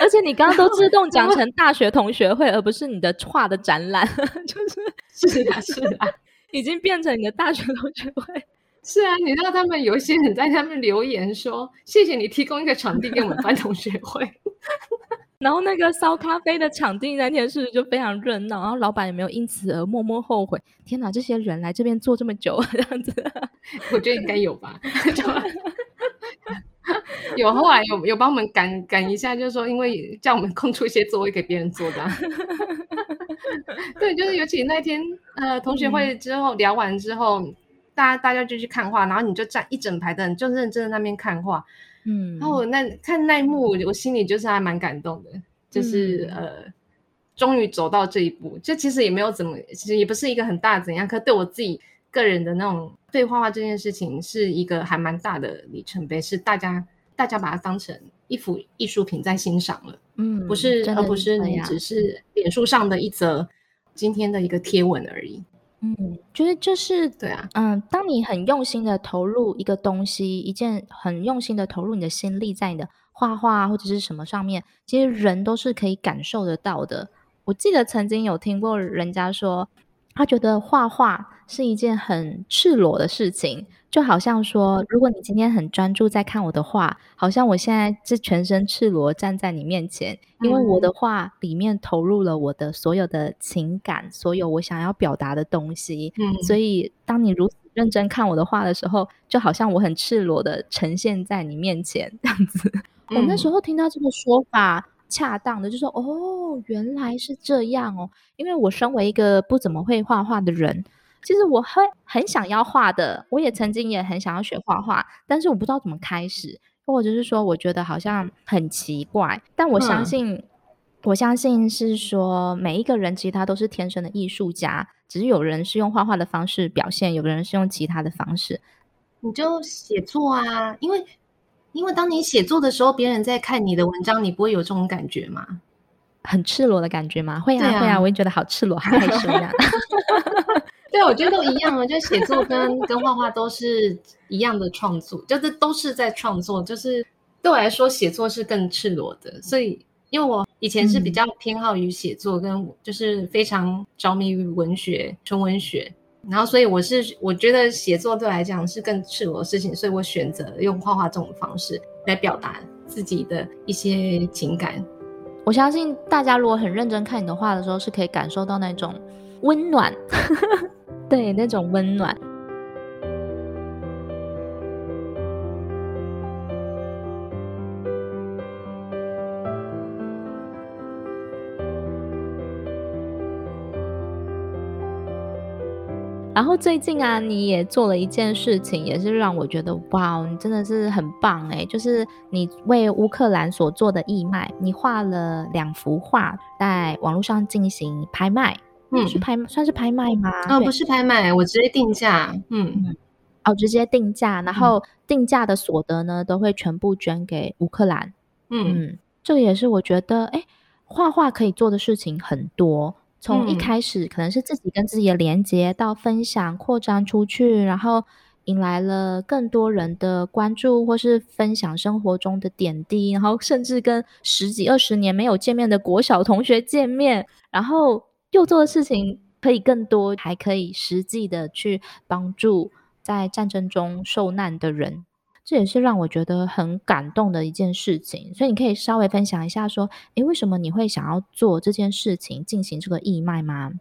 Speaker 1: 而且你刚刚都自动讲成大学同学会，而不是你的画的展览，就是
Speaker 2: 是啊是啊，
Speaker 1: 已经变成你的大学同学会。
Speaker 2: 是啊，你知道他们有一些人在下面留言说，谢谢你提供一个场地给我们班同学会。
Speaker 1: 然后那个烧咖啡的场地那天是不是就非常热闹？然后老板有没有因此而默默后悔？天哪，这些人来这边坐这么久，这样子，
Speaker 2: 我觉得应该有吧。有后来有有帮我们赶赶一下，就是说因为叫我们空出一些座位给别人坐的。对，就是尤其那天呃同学会之后、嗯、聊完之后，大家大家就去看画，然后你就站一整排的人就认真的那边看画。嗯，然后我那看那一幕，我心里就是还蛮感动的，就是、嗯、呃，终于走到这一步。这其实也没有怎么，其实也不是一个很大怎样，可对我自己个人的那种对画画这件事情，是一个还蛮大的里程碑，是大家大家把它当成一幅艺术品在欣赏了，嗯，不是，而不是你只是脸书上的一则今天的一个贴文而已。
Speaker 1: 嗯，觉得就是
Speaker 2: 对啊，
Speaker 1: 嗯，当你很用心的投入一个东西，一件很用心的投入你的心力在你的画画或者是什么上面，其实人都是可以感受得到的。我记得曾经有听过人家说，他觉得画画是一件很赤裸的事情。就好像说，如果你今天很专注在看我的画，好像我现在是全身赤裸站在你面前，因为我的画里面投入了我的所有的情感，所有我想要表达的东西。嗯，所以当你如此认真看我的画的时候，就好像我很赤裸的呈现在你面前这样子。我、嗯、那时候听到这个说法，恰当的就说：“哦，原来是这样哦。”因为我身为一个不怎么会画画的人。其实我很很想要画的，我也曾经也很想要学画画，但是我不知道怎么开始，或者是说我觉得好像很奇怪。但我相信，嗯、我相信是说每一个人其实他都是天生的艺术家，只是有人是用画画的方式表现，有的人是用其他的方式。
Speaker 2: 你就写作啊，因为因为当你写作的时候，别人在看你的文章，你不会有这种感觉吗？
Speaker 1: 很赤裸的感觉吗？会啊，啊会啊，我也觉得好赤裸，好害羞呀。
Speaker 2: 对，我觉得都一样啊，就写作跟跟画画都是一样的创作，就是都是在创作。就是对我来说，写作是更赤裸的。所以，因为我以前是比较偏好于写作，跟就是非常着迷于文学、纯文学。然后所以我是我觉得写作对我来讲是更赤裸的事情，所以我选择用画画这种方式来表达自己的一些情感。
Speaker 1: 我相信大家如果很认真看你的画的时候，是可以感受到那种温暖，对，那种温暖。然后最近啊，你也做了一件事情，也是让我觉得哇，你真的是很棒诶，就是你为乌克兰所做的义卖，你画了两幅画，在网络上进行拍卖，嗯，是拍算是拍卖吗？
Speaker 2: 哦，不是拍卖，我直接定价，嗯。
Speaker 1: 嗯，哦，直接定价，然后定价的所得呢，都会全部捐给乌克兰，嗯。嗯，这个也是我觉得，哎，画画可以做的事情很多。从一开始可能是自己跟自己的连接，到分享扩张出去，然后引来了更多人的关注，或是分享生活中的点滴，然后甚至跟十几二十年没有见面的国小同学见面，然后又做的事情可以更多，还可以实际的去帮助在战争中受难的人。这也是让我觉得很感动的一件事情，所以你可以稍微分享一下，说，诶，为什么你会想要做这件事情，进行这个义卖吗？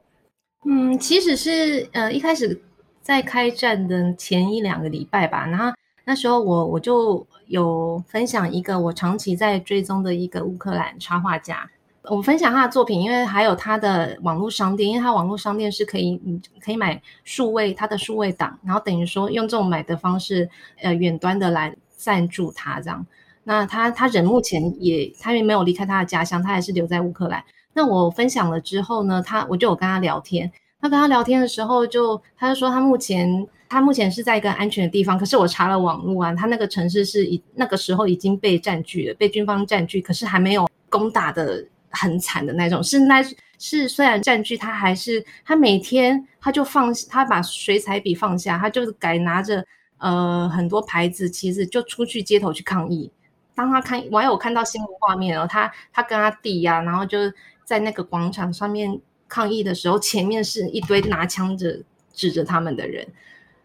Speaker 2: 嗯，其实是呃一开始在开战的前一两个礼拜吧，然后那时候我我就有分享一个我长期在追踪的一个乌克兰插画家。我分享他的作品，因为还有他的网络商店，因为他网络商店是可以，你可以买数位他的数位档，然后等于说用这种买的方式，呃，远端的来赞助他这样。那他他人目前也他也没有离开他的家乡，他还是留在乌克兰。那我分享了之后呢，他我就有跟他聊天，他跟他聊天的时候就他就说他目前他目前是在一个安全的地方，可是我查了网络啊，他那个城市是以那个时候已经被占据了，被军方占据，可是还没有攻打的。很惨的那种，是那，是虽然占据，他还是他每天他就放，他把水彩笔放下，他就改拿着呃很多牌子，其实就出去街头去抗议。当他看，我还有看到新闻画面哦，他他跟他弟呀、啊，然后就在那个广场上面抗议的时候，前面是一堆拿枪着指着他们的人。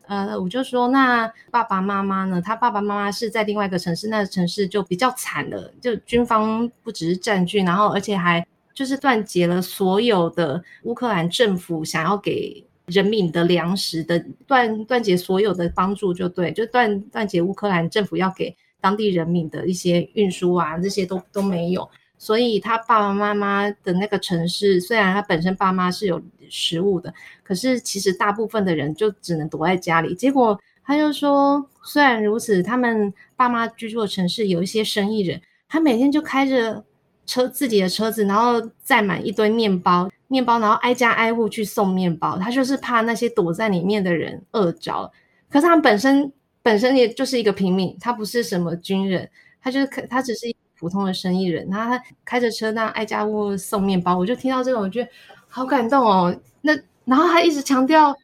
Speaker 2: 呃，我就说，那爸爸妈妈呢？他爸爸妈妈是在另外一个城市，那个城市就比较惨了，就军方不只是占据，然后而且还就是断绝了所有的乌克兰政府想要给人民的粮食的断断绝所有的帮助，就对，就断断绝乌克兰政府要给当地人民的一些运输啊，这些都都没有。所以他爸爸妈妈的那个城市，虽然他本身爸妈是有食物的，可是其实大部分的人就只能躲在家里。结果他就说，虽然如此，他们爸妈居住的城市有一些生意人，他每天就开着车自己的车子，然后载满一堆面包，面包，然后挨家挨户去送面包。他就是怕那些躲在里面的人饿着。可是他本身本身也就是一个平民，他不是什么军人，他就是他只是。普通的生意人，他开着车那爱家屋送面包，我就听到这个，我觉得好感动哦。那然后他一直强调，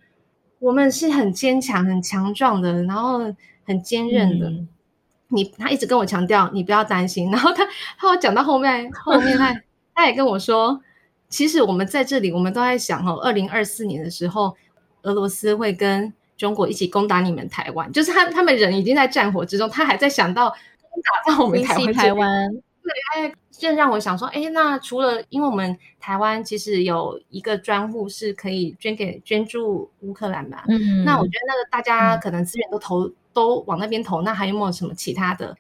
Speaker 2: 我们是很坚强、很强壮的，然后很坚韧的。嗯、你他一直跟我强调，你不要担心。然后他他讲到后面，后面他他也跟我说，其实我们在这里，我们都在想哦，二零二四年的时候，俄罗斯会跟中国一起攻打你们台湾，就是他他们人已经在战火之中，他还在想到。打到我们台湾，台湾。对，哎，这让我想说，哎，那除了因为我们台湾其实有一个专户是可以捐给捐助乌克兰吧，嗯，那我觉得那个大家可能资源都投、嗯、都往那边投，那还有没有什么其他的，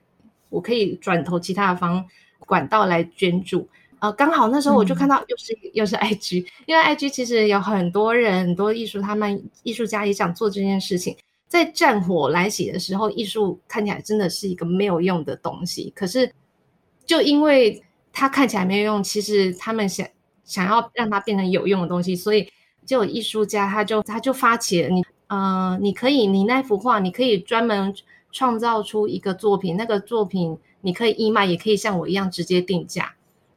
Speaker 2: 我可以转投其他的方管道来捐助？呃，刚好那时候我就看到又是、嗯、又是 IG，因为 IG 其实有很多人很多艺术，他们艺术家也想做这件事情。在战火来袭的时候，艺术看起来真的是一个没有用的东西。可是，就因为它看起来没有用，其实他们想想要让它变成有用的东西，所以就有艺术家他就他就发起了你呃，你可以你那幅画，你可以专门创造出一个作品，那个作品你可以义卖，也可以像我一样直接定价。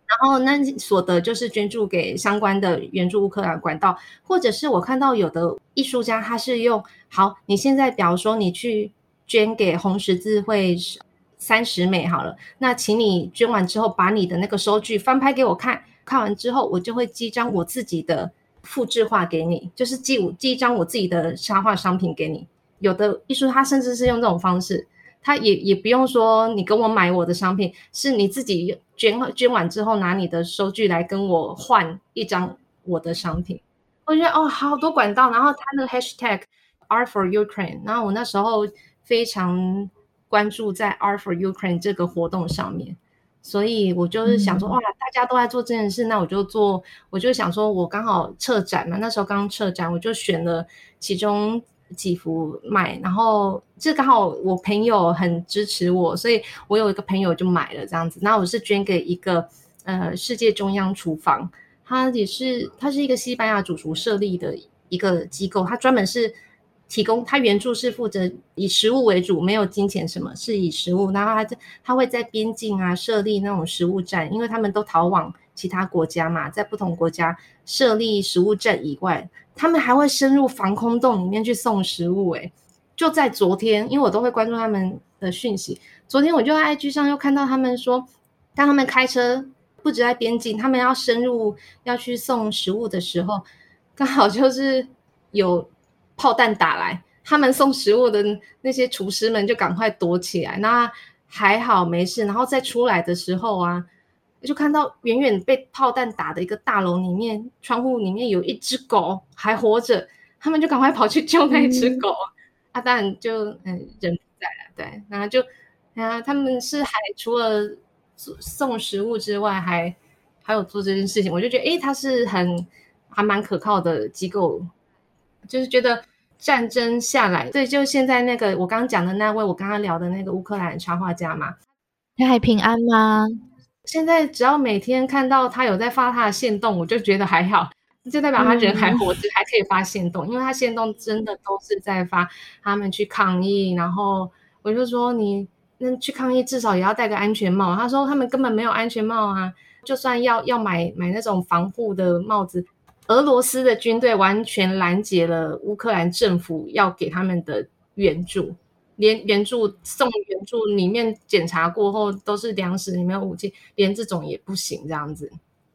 Speaker 2: 然后那所得就是捐助给相关的援助乌克兰管道，或者是我看到有的艺术家他是用好，你现在比如说你去捐给红十字会三十美好了，那请你捐完之后把你的那个收据翻拍给我看，看完之后我就会寄张我自己的复制画给你，就是寄我寄一张我自己的插画商品给你。有的艺术他甚至是用这种方式，他也也不用说你跟我买我的商品，是你自己捐捐完之后拿你的收据来跟我换一张我的商品。我觉得哦，好多管道，然后他那个 hashtag Art for Ukraine，然后我那时候非常关注在 Art for Ukraine 这个活动上面。所以我就是想说，哇，大家都在做这件事，那我就做。我就想说，我刚好策展嘛，那时候刚策展，我就选了其中几幅卖。然后这刚好我朋友很支持我，所以我有一个朋友就买了这样子。那我是捐给一个呃世界中央厨房，它也是它是一个西班牙主厨设立的一个机构，它专门是。提供他援助是负责以食物为主，没有金钱什么，是以食物。然后他他会在边境啊设立那种食物站，因为他们都逃往其他国家嘛，在不同国家设立食物站以外，他们还会深入防空洞里面去送食物。诶，就在昨天，因为我都会关注他们的讯息，昨天我就在 IG 上又看到他们说，当他们开车不止在边境，他们要深入要去送食物的时候，刚好就是有。炮弹打来，他们送食物的那些厨师们就赶快躲起来。那还好没事，然后再出来的时候啊，就看到远远被炮弹打的一个大楼里面，窗户里面有一只狗还活着，他们就赶快跑去救那只狗。嗯、啊，当然就嗯人不在了，对，然后就啊他们是还除了送食物之外，还还有做这件事情，我就觉得诶，他是很还蛮可靠的机构。就是觉得战争下来，对，就现在那个我刚刚讲的那位，我刚刚聊的那个乌克兰插画家嘛，
Speaker 1: 他还平安吗？
Speaker 2: 现在只要每天看到他有在发他的线动，我就觉得还好，就代表他人还活着，嗯、还可以发线动，因为他线动真的都是在发他们去抗议，然后我就说你那去抗议至少也要戴个安全帽，他说他们根本没有安全帽啊，就算要要买买那种防护的帽子。俄罗斯的军队完全拦截了乌克兰政府要给他们的援助，连援助送援助里面检查过后都是粮食，里面有武器，连这种也不行。这样子，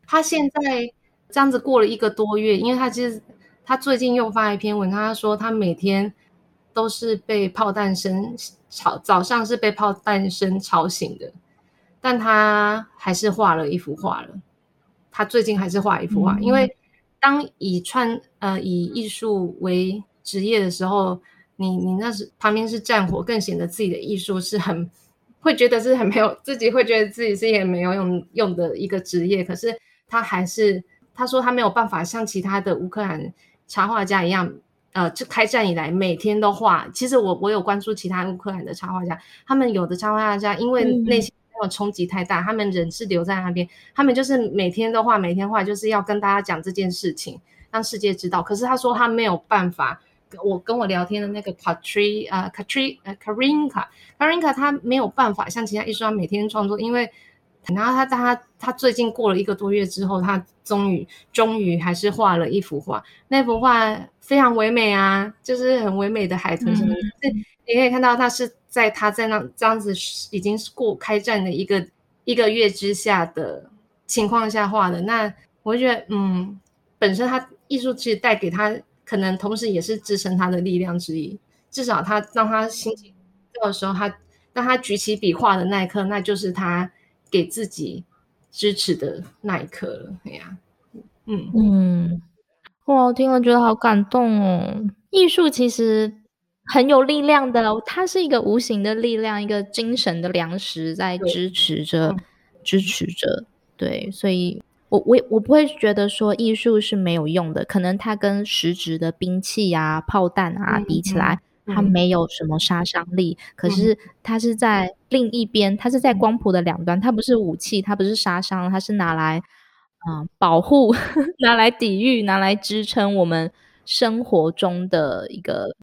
Speaker 2: 他现在这样子过了一个多月，因为他其实他最近又发一篇文，他说他每天都是被炮弹声吵，早上是被炮弹声吵醒的，但他还是画了一幅画了。他最近还是画一幅画，嗯、因为。当以穿呃以艺术为职业的时候，你你那是旁边是战火，更显得自己的艺术是很会觉得是很没有自己会觉得自己是也没有用用的一个职业。可是他还是他说他没有办法像其他的乌克兰插画家一样，呃，就开战以来每天都画。其实我我有关注其他乌克兰的插画家，他们有的插画家因为内心。冲击太大，他们人是留在那边，他们就是每天都画，每天画，就是要跟大家讲这件事情，让世界知道。可是他说他没有办法，我跟我聊天的那个 Katri 啊 Katri 呃 Karinka Karinka 他没有办法像其他艺术家每天创作，因为然后他他他最近过了一个多月之后，他终于终于还是画了一幅画，那幅画非常唯美啊，就是很唯美的海豚什么的，嗯、你可以看到他是。在他在那这样子已经是过开战的一个一个月之下的情况下画的，那我觉得，嗯，本身他艺术其实带给他，可能同时也是支撑他的力量之一。至少他让他心情到的时候，他当他举起笔画的那一刻，那就是他给自己支持的那一刻了。哎呀，嗯
Speaker 1: 嗯，哇，听了觉得好感动哦。艺术其实。很有力量的，它是一个无形的力量，一个精神的粮食，在支持着，支持着。对，所以我我我不会觉得说艺术是没有用的，可能它跟实质的兵器啊、炮弹啊比起来，嗯、它没有什么杀伤力。嗯、可是它是在另一边，它是在光谱的两端，它不是武器，它不是杀伤，它是拿来嗯、呃、保护、拿来抵御、拿来支撑我们生活中的一个。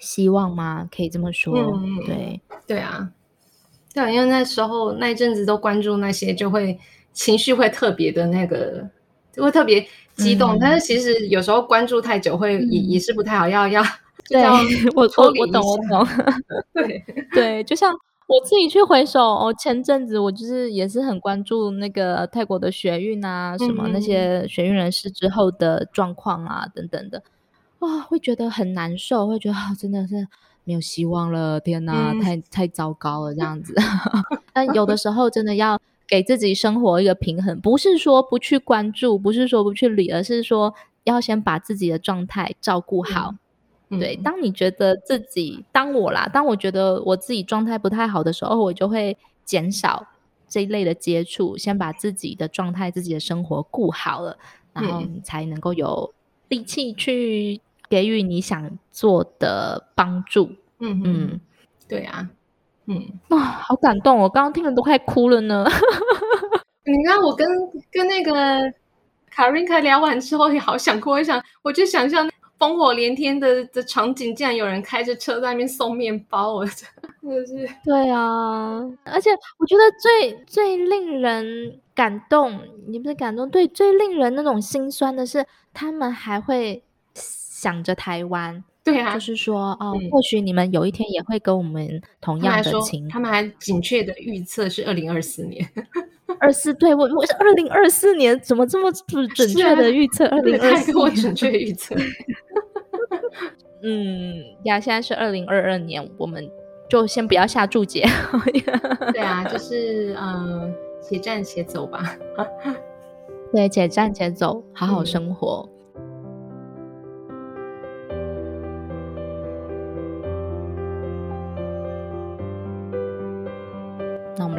Speaker 1: 希望吗？可以这么说，嗯、对。
Speaker 2: 对啊，对，因为那时候那一阵子都关注那些，就会情绪会特别的那个，就会特别激动。嗯、但是其实有时候关注太久会也、嗯、也是不太好，要要，
Speaker 1: 对，我我我懂我懂，
Speaker 2: 对。
Speaker 1: 对，就像我自己去回首，哦，前阵子我就是也是很关注那个泰国的学运啊，什么那些学运人士之后的状况啊，等等的，哇，会觉得很难受，会觉得真的是没有希望了，天哪，嗯、太太糟糕了这样子。但有的时候真的要给自己生活一个平衡，不是说不去关注，不是说不去理，而是说要先把自己的状态照顾好。嗯对，当你觉得自己，当我啦，当我觉得我自己状态不太好的时候，我就会减少这一类的接触，先把自己的状态、自己的生活顾好了，然后你才能够有力气去给予你想做的帮助。
Speaker 2: 嗯嗯，对啊，嗯，
Speaker 1: 哇，好感动，我刚刚听了都快哭了呢。
Speaker 2: 你看，我跟跟那个卡瑞卡聊完之后，也好想哭，我想，我就想象。烽火连天的的场景，竟然有人开着车在那边送面包，我真的是
Speaker 1: 对啊！而且我觉得最最令人感动，你不是感动，对，最令人那种心酸的是，他们还会想着台湾，
Speaker 2: 对啊，
Speaker 1: 就是说哦，嗯、或许你们有一天也会跟我们同样的情，
Speaker 2: 他们还准确的预测是二零二四年。
Speaker 1: 二四对我，我是二零二四年，怎么这么准准确的预测？二零二四，
Speaker 2: 我准确预测。
Speaker 1: 嗯呀，现在是二零二二年，我们就先不要下注解。
Speaker 2: 对啊，就是嗯，且战且走吧。
Speaker 1: 对，且战且走，好好生活。嗯、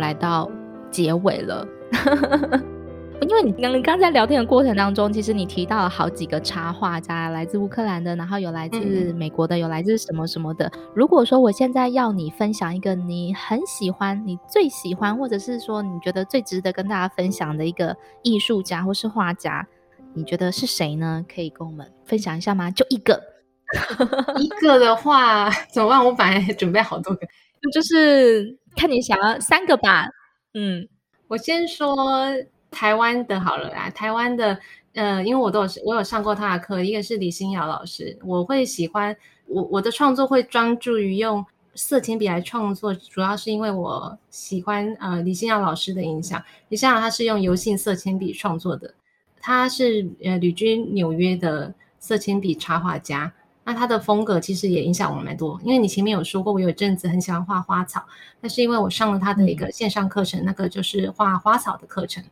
Speaker 1: 来到。结尾了，因为你刚刚在聊天的过程当中，其实你提到了好几个插画家，来自乌克兰的，然后有来自美国的，有来自什么什么的。如果说我现在要你分享一个你很喜欢、你最喜欢，或者是说你觉得最值得跟大家分享的一个艺术家或是画家，你觉得是谁呢？可以跟我们分享一下吗？就一个，
Speaker 2: 一个的话怎么办？我本来准备好多个，
Speaker 1: 就是看你想要三个吧。嗯，
Speaker 2: 我先说台湾的好了啦。台湾的，呃，因为我都有我有上过他的课，一个是李欣尧老师。我会喜欢我我的创作会专注于用色铅笔来创作，主要是因为我喜欢呃李欣尧老师的影响。李欣尧他是用油性色铅笔创作的，他是呃旅居纽约的色铅笔插画家。那他的风格其实也影响我蛮多，因为你前面有说过，我有一阵子很喜欢画花草，那是因为我上了他的一个线上课程，嗯、那个就是画花草的课程。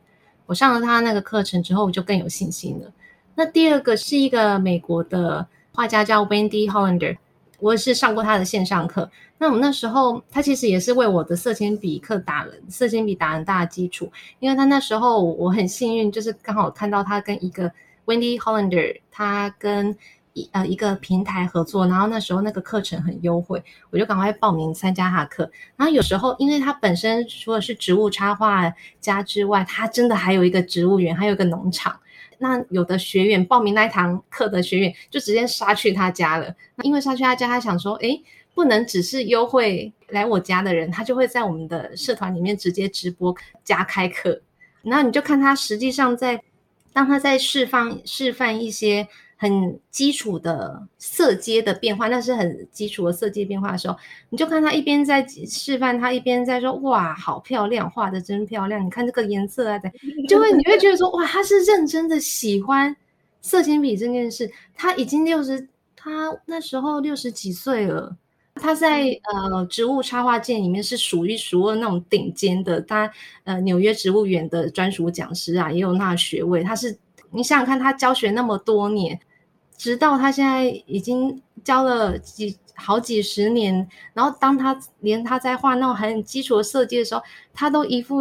Speaker 2: 我上了他那个课程之后，我就更有信心了。那第二个是一个美国的画家叫 Wendy Hollander，我也是上过他的线上课。那我那时候他其实也是为我的色铅笔课打了色铅笔打很大的基础，因为他那时候我很幸运，就是刚好看到他跟一个 Wendy Hollander，他跟一呃一个平台合作，然后那时候那个课程很优惠，我就赶快报名参加他的课。然后有时候，因为他本身除了是植物插画家之外，他真的还有一个植物园，还有一个农场。那有的学员报名那一堂课的学员就直接杀去他家了。因为杀去他家，他想说，诶，不能只是优惠来我家的人，他就会在我们的社团里面直接直播加开课。然后你就看他实际上在当他在释放示范一些。很基础的色阶的变化，那是很基础的色阶变化的时候，你就看他一边在示范，他一边在说：“哇，好漂亮，画的真漂亮！你看这个颜色啊，就会你会觉得说：哇，他是认真的喜欢色铅笔这件事。他已经六十，他那时候六十几岁了，他在呃植物插画界里面是数一数二那种顶尖的。他呃纽约植物园的专属讲师啊，也有那学位。他是你想想看，他教学那么多年。直到他现在已经教了几好几十年，然后当他连他在画那种很基础的设计的时候，他都一副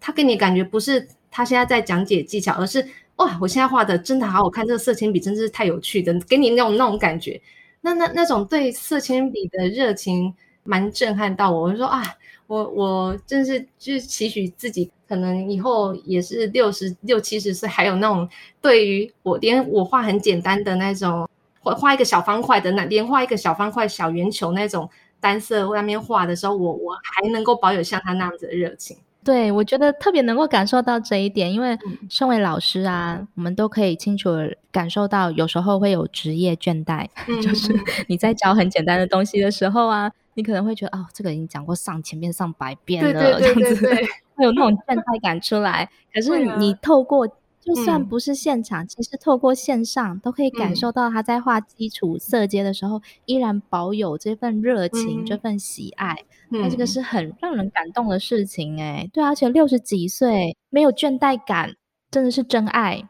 Speaker 2: 他给你感觉不是他现在在讲解技巧，而是哇，我现在画的真的好好看，这个色铅笔真的是太有趣的，给你那种那种感觉，那那那种对色铅笔的热情蛮震撼到我，我就说啊。我我真是就是期许自己，可能以后也是六十六七十岁，还有那种对于我连我画很简单的那种，画画一个小方块的那，连画一个小方块小圆球那种单色外面画的时候，我我还能够保有像他那样子的热情。
Speaker 1: 对，我觉得特别能够感受到这一点，因为身为老师啊，嗯、我们都可以清楚感受到，有时候会有职业倦怠，嗯、就是你在教很简单的东西的时候啊。你可能会觉得哦，这个已经讲过上千遍、上百遍了，
Speaker 2: 对对对对对
Speaker 1: 这样子会有那种倦怠感出来。可是你透过，就算不是现场，嗯、其实透过线上都可以感受到他在画基础色阶的时候，嗯、依然保有这份热情、嗯、这份喜爱。那、嗯、这个是很让人感动的事情哎。对，而且六十几岁没有倦怠感，真的是真爱。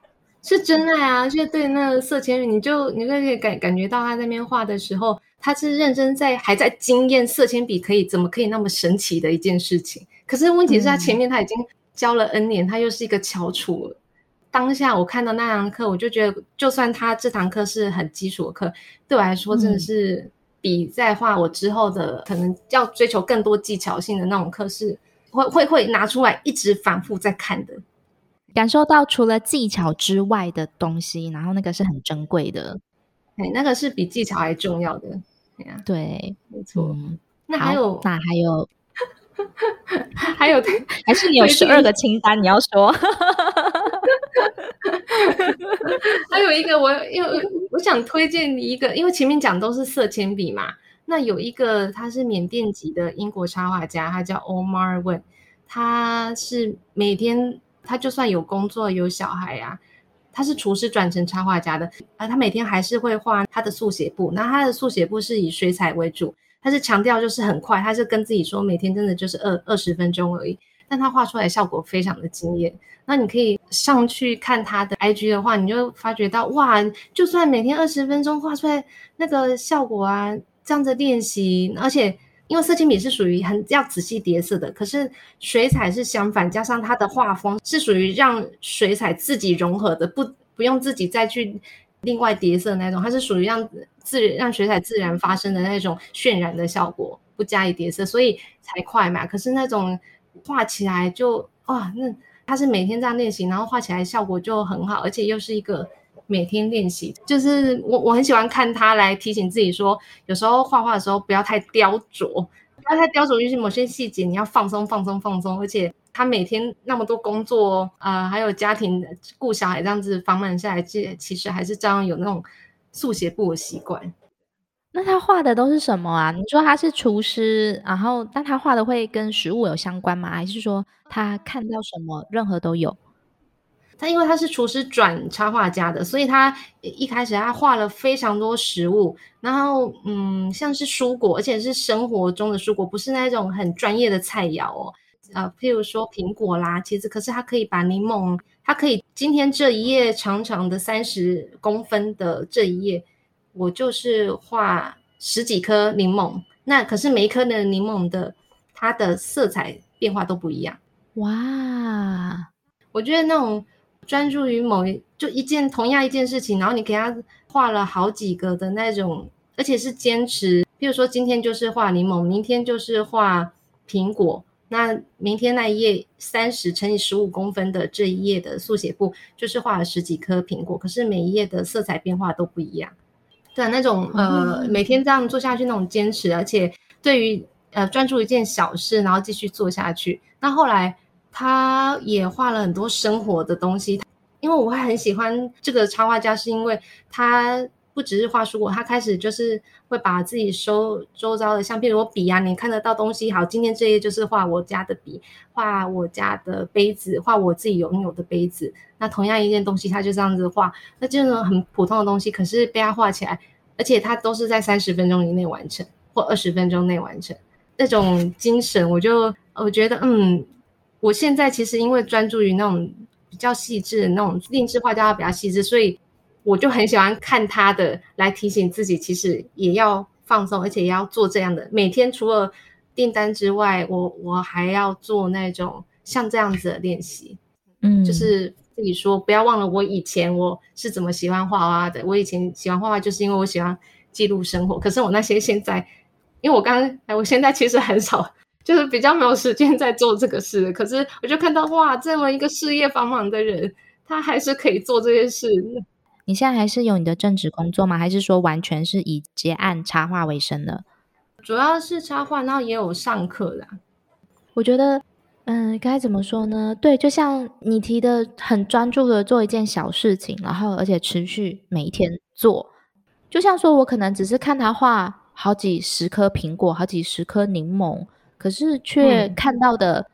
Speaker 2: 是真爱啊！就是对那个色铅笔，你就你可以感感觉到他在那边画的时候，他是认真在还在惊艳色铅笔可以怎么可以那么神奇的一件事情。可是问题是他前面他已经教了 N 年，嗯、他又是一个翘楚。当下我看到那堂课，我就觉得，就算他这堂课是很基础的课，对我来说真的是比在画我之后的、嗯、可能要追求更多技巧性的那种课是会会会拿出来一直反复在看的。
Speaker 1: 感受到除了技巧之外的东西，然后那个是很珍贵的，
Speaker 2: 哎，那个是比技巧还重要的，
Speaker 1: 对，
Speaker 2: 没错。嗯、那还有，
Speaker 1: 那还有，
Speaker 2: 还有，
Speaker 1: 还是你有十二个清单，你要说。
Speaker 2: 还有一个我，我因为我想推荐你一个，因为前面讲都是色铅笔嘛，那有一个他是缅甸籍的英国插画家，他叫 Omar Wen，他是每天。他就算有工作有小孩啊，他是厨师转成插画家的啊，他每天还是会画他的速写簿。那他的速写簿是以水彩为主，他是强调就是很快，他是跟自己说每天真的就是二二十分钟而已，但他画出来效果非常的惊艳。那你可以上去看他的 IG 的话，你就发觉到哇，就算每天二十分钟画出来那个效果啊，这样子练习，而且。因为色铅笔是属于很要仔细叠色的，可是水彩是相反，加上它的画风是属于让水彩自己融合的，不不用自己再去另外叠色那种，它是属于让自让水彩自然发生的那种渲染的效果，不加以叠色，所以才快嘛。可是那种画起来就哇，那它是每天这样练习，然后画起来效果就很好，而且又是一个。每天练习，就是我我很喜欢看他来提醒自己说，有时候画画的时候不要太雕琢，不要太雕琢，就是某些细节你要放松放松放松。而且他每天那么多工作啊、呃，还有家庭顾小孩这样子繁忙下来，其其实还是照样有那种速写簿的习惯。
Speaker 1: 那他画的都是什么啊？你说他是厨师，然后但他画的会跟食物有相关吗？还是说他看到什么任何都有？
Speaker 2: 他因为他是厨师转插画家的，所以他一开始他画了非常多食物，然后嗯，像是蔬果，而且是生活中的蔬果，不是那种很专业的菜肴哦。呃，譬如说苹果啦，其实可是他可以把柠檬，他可以今天这一页长长的三十公分的这一页，我就是画十几颗柠檬，那可是每一颗的柠檬的它的色彩变化都不一样。
Speaker 1: 哇，
Speaker 2: 我觉得那种。专注于某一就一件同样一件事情，然后你给他画了好几个的那种，而且是坚持。比如说今天就是画柠檬，明天就是画苹果，那明天那一页三十乘以十五公分的这一页的速写簿，就是画了十几颗苹果，可是每一页的色彩变化都不一样。对，那种呃每天这样做下去那种坚持，而且对于呃专注一件小事，然后继续做下去。那后来。他也画了很多生活的东西，因为我很喜欢这个插画家，是因为他不只是画蔬果，他开始就是会把自己收周遭的，像譬如我笔啊，你看得到东西，好，今天这页就是画我家的笔，画我家的杯子，画我自己拥有的杯子。那同样一件东西，他就这样子画，那这种很普通的东西，可是被他画起来，而且他都是在三十分钟以内完成，或二十分钟内完成，那种精神，我就我觉得，嗯。我现在其实因为专注于那种比较细致的那种定制画家比较细致，所以我就很喜欢看他的来提醒自己，其实也要放松，而且也要做这样的。每天除了订单之外，我我还要做那种像这样子的练习。嗯，就是自己说不要忘了我以前我是怎么喜欢画画的。我以前喜欢画画就是因为我喜欢记录生活。可是我那些现在，因为我刚我现在其实很少。就是比较没有时间在做这个事，可是我就看到哇，这么一个事业繁忙的人，他还是可以做这些事。
Speaker 1: 你现在还是有你的正职工作吗？还是说完全是以接案插画为生的？
Speaker 2: 主要是插画，然后也有上课啦。
Speaker 1: 我觉得，嗯，该怎么说呢？对，就像你提的，很专注的做一件小事情，然后而且持续每一天做。就像说我可能只是看他画。好几十颗苹果，好几十颗柠檬，可是却看到的，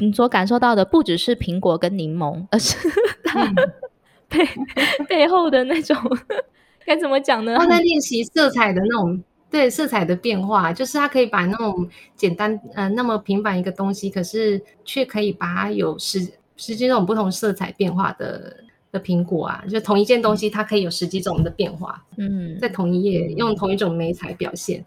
Speaker 1: 你、嗯、所感受到的不只是苹果跟柠檬，而是它 背、嗯、背后的那种该怎么讲呢？
Speaker 2: 他在练习色彩的那种，对色彩的变化，就是他可以把那种简单呃那么平凡一个东西，可是却可以把它有十十几种不同色彩变化的。的苹果啊，就同一件东西，它可以有十几种的变化。嗯，在同一页用同一种媒材表现，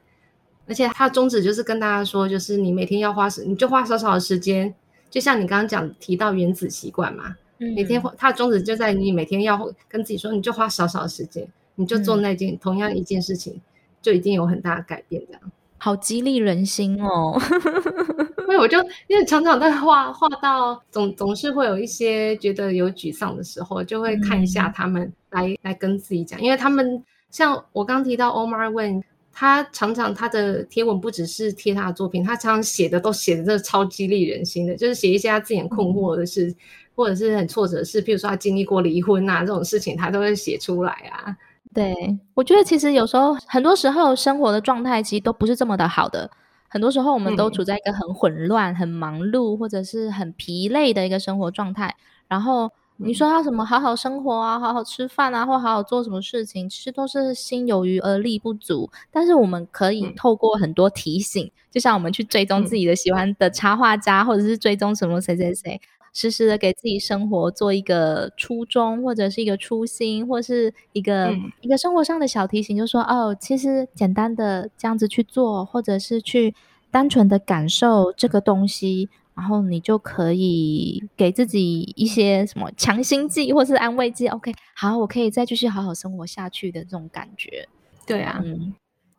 Speaker 2: 而且它的宗旨就是跟大家说，就是你每天要花时，你就花少少的时间，就像你刚刚讲提到原子习惯嘛，嗯、每天它的宗旨就在你每天要跟自己说，你就花少少的时间，你就做那件、嗯、同样一件事情，就一定有很大的改变。这样，
Speaker 1: 好激励人心哦。
Speaker 2: 所以我就因为常常在画画到总总是会有一些觉得有沮丧的时候，就会看一下他们来、嗯、来跟自己讲，因为他们像我刚提到 Omar Wen，他常常他的贴文不只是贴他的作品，他常常写的都写的这超激励人心的，就是写一些他自己很困惑的事，嗯、或者是很挫折的事，譬如说他经历过离婚啊这种事情，他都会写出来啊。
Speaker 1: 对，我觉得其实有时候很多时候生活的状态其实都不是这么的好的。很多时候，我们都处在一个很混乱、嗯、很忙碌，或者是很疲累的一个生活状态。然后你说要什么好好生活啊，好好吃饭啊，或好好做什么事情，其实都是心有余而力不足。但是我们可以透过很多提醒，嗯、就像我们去追踪自己的喜欢的插画家，嗯、或者是追踪什么谁谁谁。时时的给自己生活做一个初衷，或者是一个初心，或是一个、嗯、一个生活上的小提醒，就说哦，其实简单的这样子去做，或者是去单纯的感受这个东西，然后你就可以给自己一些什么强心剂或是安慰剂。OK，好，我可以再继续好好生活下去的这种感觉。
Speaker 2: 对啊，嗯，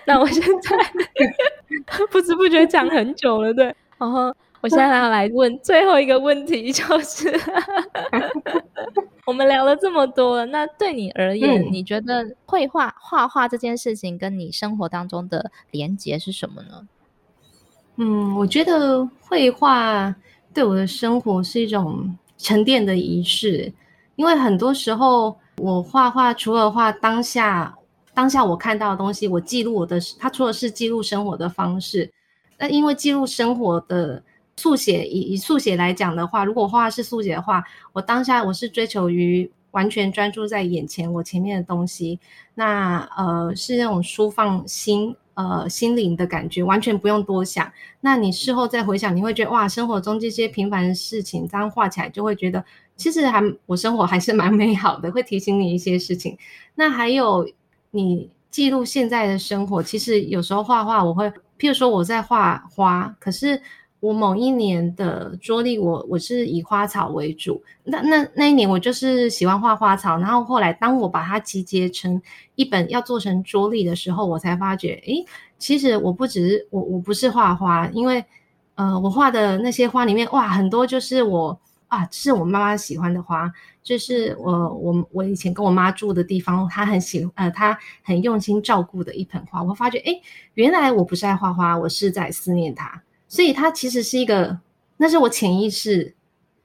Speaker 1: 那我现在 不知不觉讲很久了，对，然后。我现在要来问最后一个问题，就是 我们聊了这么多，那对你而言，嗯、你觉得绘画、画画这件事情跟你生活当中的连接是什么呢？
Speaker 2: 嗯，我觉得绘画对我的生活是一种沉淀的仪式，因为很多时候我画画除了画当下，当下我看到的东西，我记录我的，它除了是记录生活的方式，那因为记录生活的。速写以以速写来讲的话，如果画是速写的话，我当下我是追求于完全专注在眼前我前面的东西，那呃是那种舒放心呃心灵的感觉，完全不用多想。那你事后再回想，你会觉得哇，生活中这些平凡的事情，这样画起来就会觉得其实还我生活还是蛮美好的，会提醒你一些事情。那还有你记录现在的生活，其实有时候画画我会，譬如说我在画花，可是。我某一年的桌历，我我是以花草为主。那那那一年，我就是喜欢画花草。然后后来，当我把它集结成一本要做成桌历的时候，我才发觉，诶，其实我不只是我，我不是画花，因为呃，我画的那些花里面，哇，很多就是我啊，是我妈妈喜欢的花，就是我我我以前跟我妈住的地方，她很喜呃，她很用心照顾的一盆花。我发觉，诶，原来我不是爱画花，我是在思念她。所以它其实是一个，那是我潜意识，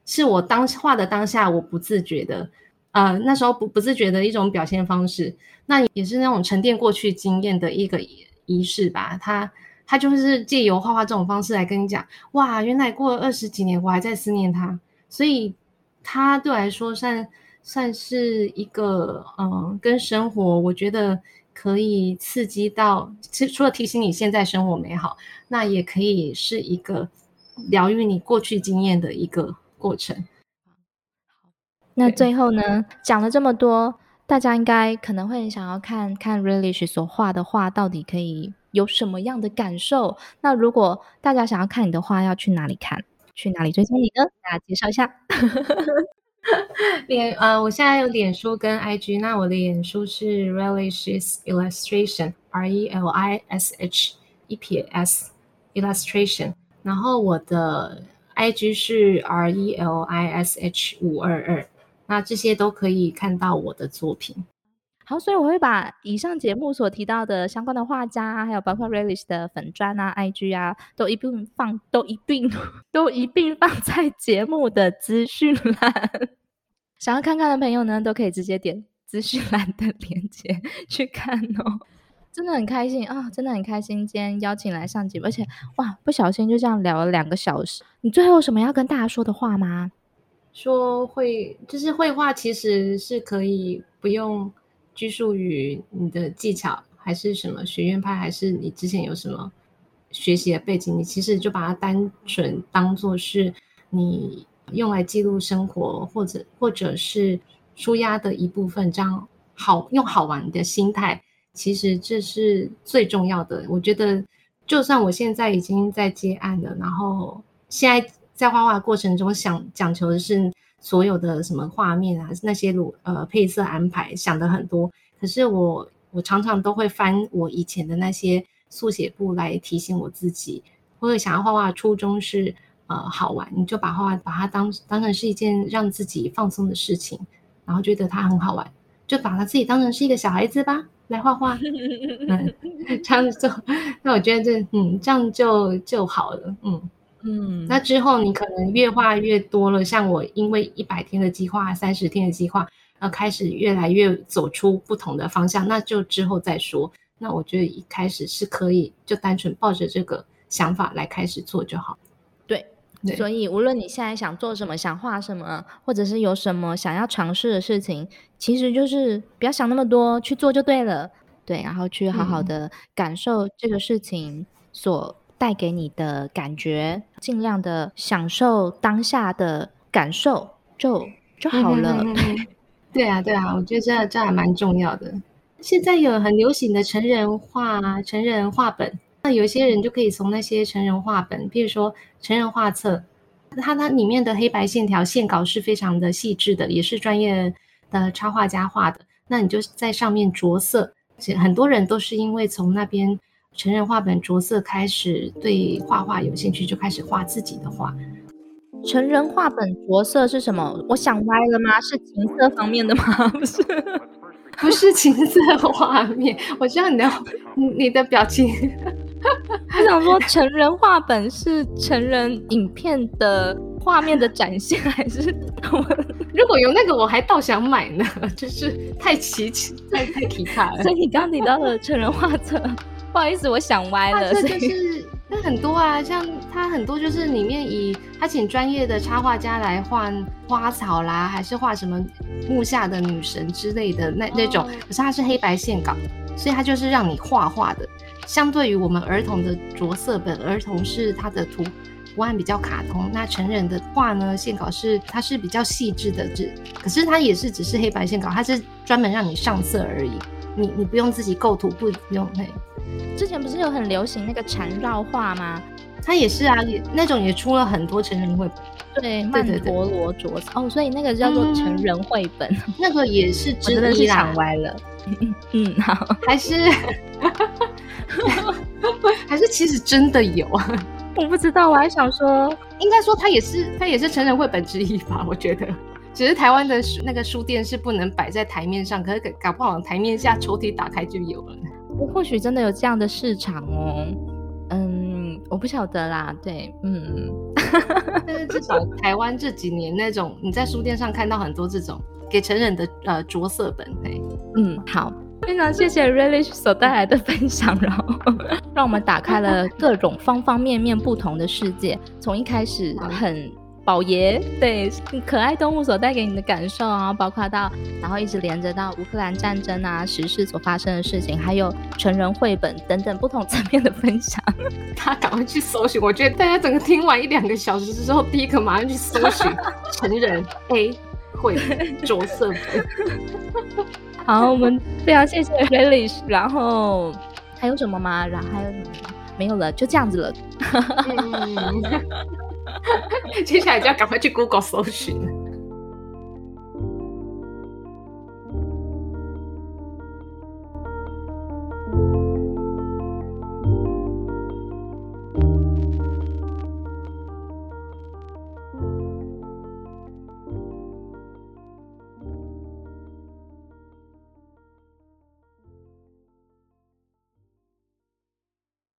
Speaker 2: 是我当画的当下我不自觉的，呃，那时候不不自觉的一种表现方式，那也是那种沉淀过去经验的一个仪式吧。它它就是借由画画这种方式来跟你讲，哇，原来过了二十几年我还在思念他，所以它对我来说算算是一个，嗯、跟生活我觉得。可以刺激到，其实除了提醒你现在生活美好，那也可以是一个疗愈你过去经验的一个过程。
Speaker 1: 那最后呢，讲了这么多，大家应该可能会很想要看看 Relish 所画的画到底可以有什么样的感受。那如果大家想要看你的画，要去哪里看？去哪里追踪你呢？大家介绍一下。
Speaker 2: 脸呃，我现在有脸书跟 IG，那我的脸书是 Relish's Illustration，R E L I S H 一撇 S Illustration，然后我的 IG 是 R E L I S H 五二二，那这些都可以看到我的作品。
Speaker 1: 好，所以我会把以上节目所提到的相关的画家啊，还有包括 Relish 的粉砖啊、IG 啊，都一并放，都一并 都一并放在节目的资讯栏。想要看看的朋友呢，都可以直接点资讯栏的链接去看哦。真的很开心啊，真的很开心，今天邀请来上节目，而且哇，不小心就这样聊了两个小时。你最后有什么要跟大家说的话吗？
Speaker 2: 说会就是绘画，其实是可以不用拘束于你的技巧，还是什么学院派，还是你之前有什么学习的背景，你其实就把它单纯当做是你用来记录生活，或者或者是舒压的一部分，这样好用好玩的心态。其实这是最重要的。我觉得，就算我现在已经在接案了，然后现在在画画过程中想讲求的是所有的什么画面啊，那些录呃配色安排想的很多。可是我我常常都会翻我以前的那些速写簿来提醒我自己，或者想要画画的初衷是呃好玩，你就把画画把它当当成是一件让自己放松的事情，然后觉得它很好玩，就把它自己当成是一个小孩子吧。来画画，嗯，这样做，那我觉得这，嗯，这样就就好了，嗯嗯。那之后你可能越画越多了，像我，因为一百天的计划、三十天的计划，然后开始越来越走出不同的方向，那就之后再说。那我觉得一开始是可以，就单纯抱着这个想法来开始做就好。
Speaker 1: 对所以，无论你现在想做什么，想画什么，或者是有什么想要尝试的事情，其实就是不要想那么多，去做就对了。对，然后去好好的感受这个事情所带给你的感觉，尽量的享受当下的感受，就就好了。
Speaker 2: 对啊，对啊，我觉得这这还蛮重要的。现在有很流行的成人画、成人画本。那有些人就可以从那些成人画本，比如说成人画册，它它里面的黑白线条线稿是非常的细致的，也是专业的插画家画的。那你就在上面着色，很多人都是因为从那边成人画本着色开始，对画画有兴趣，就开始画自己的画。
Speaker 1: 成人画本着色是什么？我想歪了吗？是情色方面的吗？不是。
Speaker 2: 不是情色画面，我知道你的你的表情。
Speaker 1: 我想说，成人画本是成人影片的画面的展现，还是
Speaker 2: 如果有那个，我还倒想买呢，就是太奇奇太太奇葩了。
Speaker 1: 所以你刚提到的成人画册，不好意思，我想歪了。
Speaker 2: 这就是那很多啊，像他很多就是里面以他请专业的插画家来画花草啦，还是画什么木下的女神之类的那那种，可是它是黑白线稿，所以它就是让你画画的。相对于我们儿童的着色本，儿童是它的图图案比较卡通，那成人的画呢，线稿是它是比较细致的字，可是它也是只是黑白线稿，它是专门让你上色而已，你你不用自己构图，不用嘿。
Speaker 1: 之前不是有很流行那个缠绕画吗？
Speaker 2: 它也是啊，也那种也出了很多成人绘本，
Speaker 1: 对，曼陀罗着色哦，所以那个叫做成人绘本，嗯、
Speaker 2: 那个也是之一啦，
Speaker 1: 是想歪了，嗯，好，
Speaker 2: 还是。还是其实真的有。啊，
Speaker 1: 我不知道，我还想说，
Speaker 2: 应该说它也是它也是成人绘本之一吧，我觉得，只是台湾的书那个书店是不能摆在台面上，可是搞不好台面下抽屉打开就有了。
Speaker 1: 我或许真的有这样的市场哦，嗯，我不晓得啦，对，嗯，
Speaker 2: 但是至少台湾这几年那种你在书店上看到很多这种给成人的呃着色本，嘿，
Speaker 1: 嗯，好。非常谢谢 Relish 所带来的分享，然后让我们打开了各种方方面面不同的世界。从一开始很宝爷对可爱动物所带给你的感受啊，包括到然后一直连着到乌克兰战争啊、时事所发生的事情，还有成人绘本等等不同层面的分享。
Speaker 2: 他赶快去搜寻，我觉得大家整个听完一两个小时之后，第一个马上去搜寻成人 A 绘着色本。
Speaker 1: 好，我们非常谢谢 Relish，然后还有什么吗？然后还有什么？没有了，就这样子了。
Speaker 2: 接下来就要赶快去 Google 搜寻。